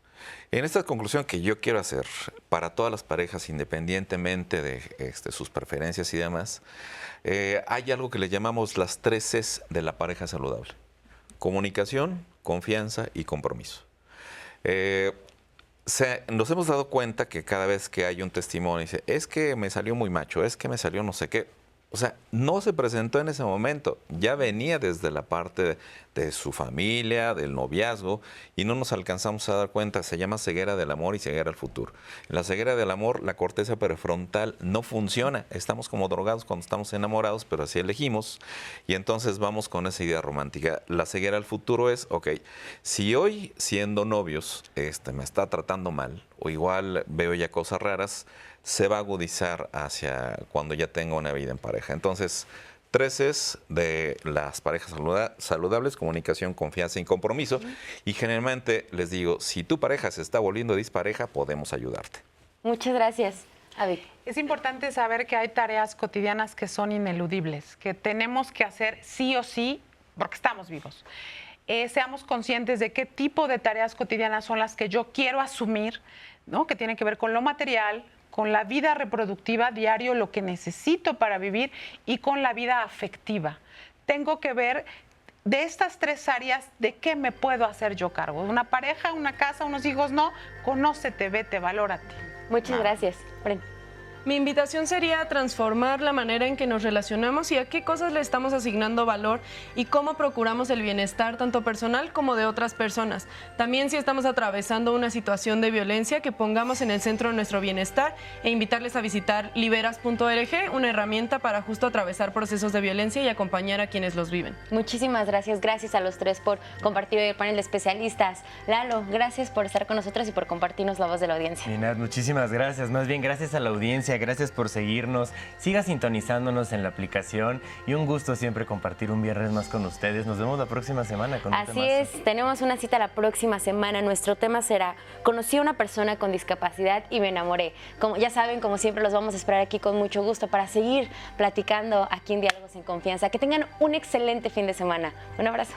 En esta conclusión que yo quiero hacer para todas las parejas, independientemente de este, sus preferencias y demás, eh, hay algo que le llamamos las tres Cs de la pareja saludable. Comunicación, confianza y compromiso. Eh, nos hemos dado cuenta que cada vez que hay un testimonio, dice, es que me salió muy macho, es que me salió no sé qué, o sea, no se presentó en ese momento, ya venía desde la parte de, su familia, del noviazgo, y no nos alcanzamos a dar cuenta. Se llama ceguera del amor y ceguera al futuro. En la ceguera del amor, la corteza prefrontal no funciona. Estamos como drogados cuando estamos enamorados, pero así elegimos, y entonces vamos con esa idea romántica. La ceguera al futuro es, ok, si hoy siendo novios este, me está tratando mal, o igual veo ya cosas raras, se va a agudizar hacia cuando ya tenga una vida en pareja. Entonces, tres es de las parejas saludables, comunicación, confianza y compromiso. Y generalmente les digo, si tu pareja se está volviendo dispareja, podemos ayudarte. Muchas gracias. Avi. Es importante saber que hay tareas cotidianas que son ineludibles, que tenemos que hacer sí o sí porque estamos vivos. Eh, seamos conscientes de qué tipo de tareas cotidianas son las que yo quiero asumir, ¿no? que tienen que ver con lo material, con la vida reproductiva diario, lo que necesito para vivir y con la vida afectiva. Tengo que ver de estas tres áreas, ¿de qué me puedo hacer yo cargo? ¿Una pareja, una casa, unos hijos? No, conócete, vete, valórate. Muchas gracias. Mi invitación sería transformar la manera en que nos relacionamos y a qué cosas le estamos asignando valor y cómo procuramos el bienestar tanto personal como de otras personas. También si estamos atravesando una situación de violencia, que pongamos en el centro nuestro bienestar e invitarles a visitar liberas.org, una herramienta para justo atravesar procesos de violencia y acompañar a quienes los viven. Muchísimas gracias. Gracias a los tres por compartir hoy el panel de especialistas. Lalo, gracias por estar con nosotros y por compartirnos la voz de la audiencia. Minat, muchísimas gracias. Más bien, gracias a la audiencia gracias por seguirnos. Siga sintonizándonos en la aplicación y un gusto siempre compartir un viernes más con ustedes. Nos vemos la próxima semana con Así es, tenemos una cita la próxima semana. Nuestro tema será Conocí a una persona con discapacidad y me enamoré. Como ya saben, como siempre los vamos a esperar aquí con mucho gusto para seguir platicando aquí en Diálogos en Confianza. Que tengan un excelente fin de semana. Un abrazo.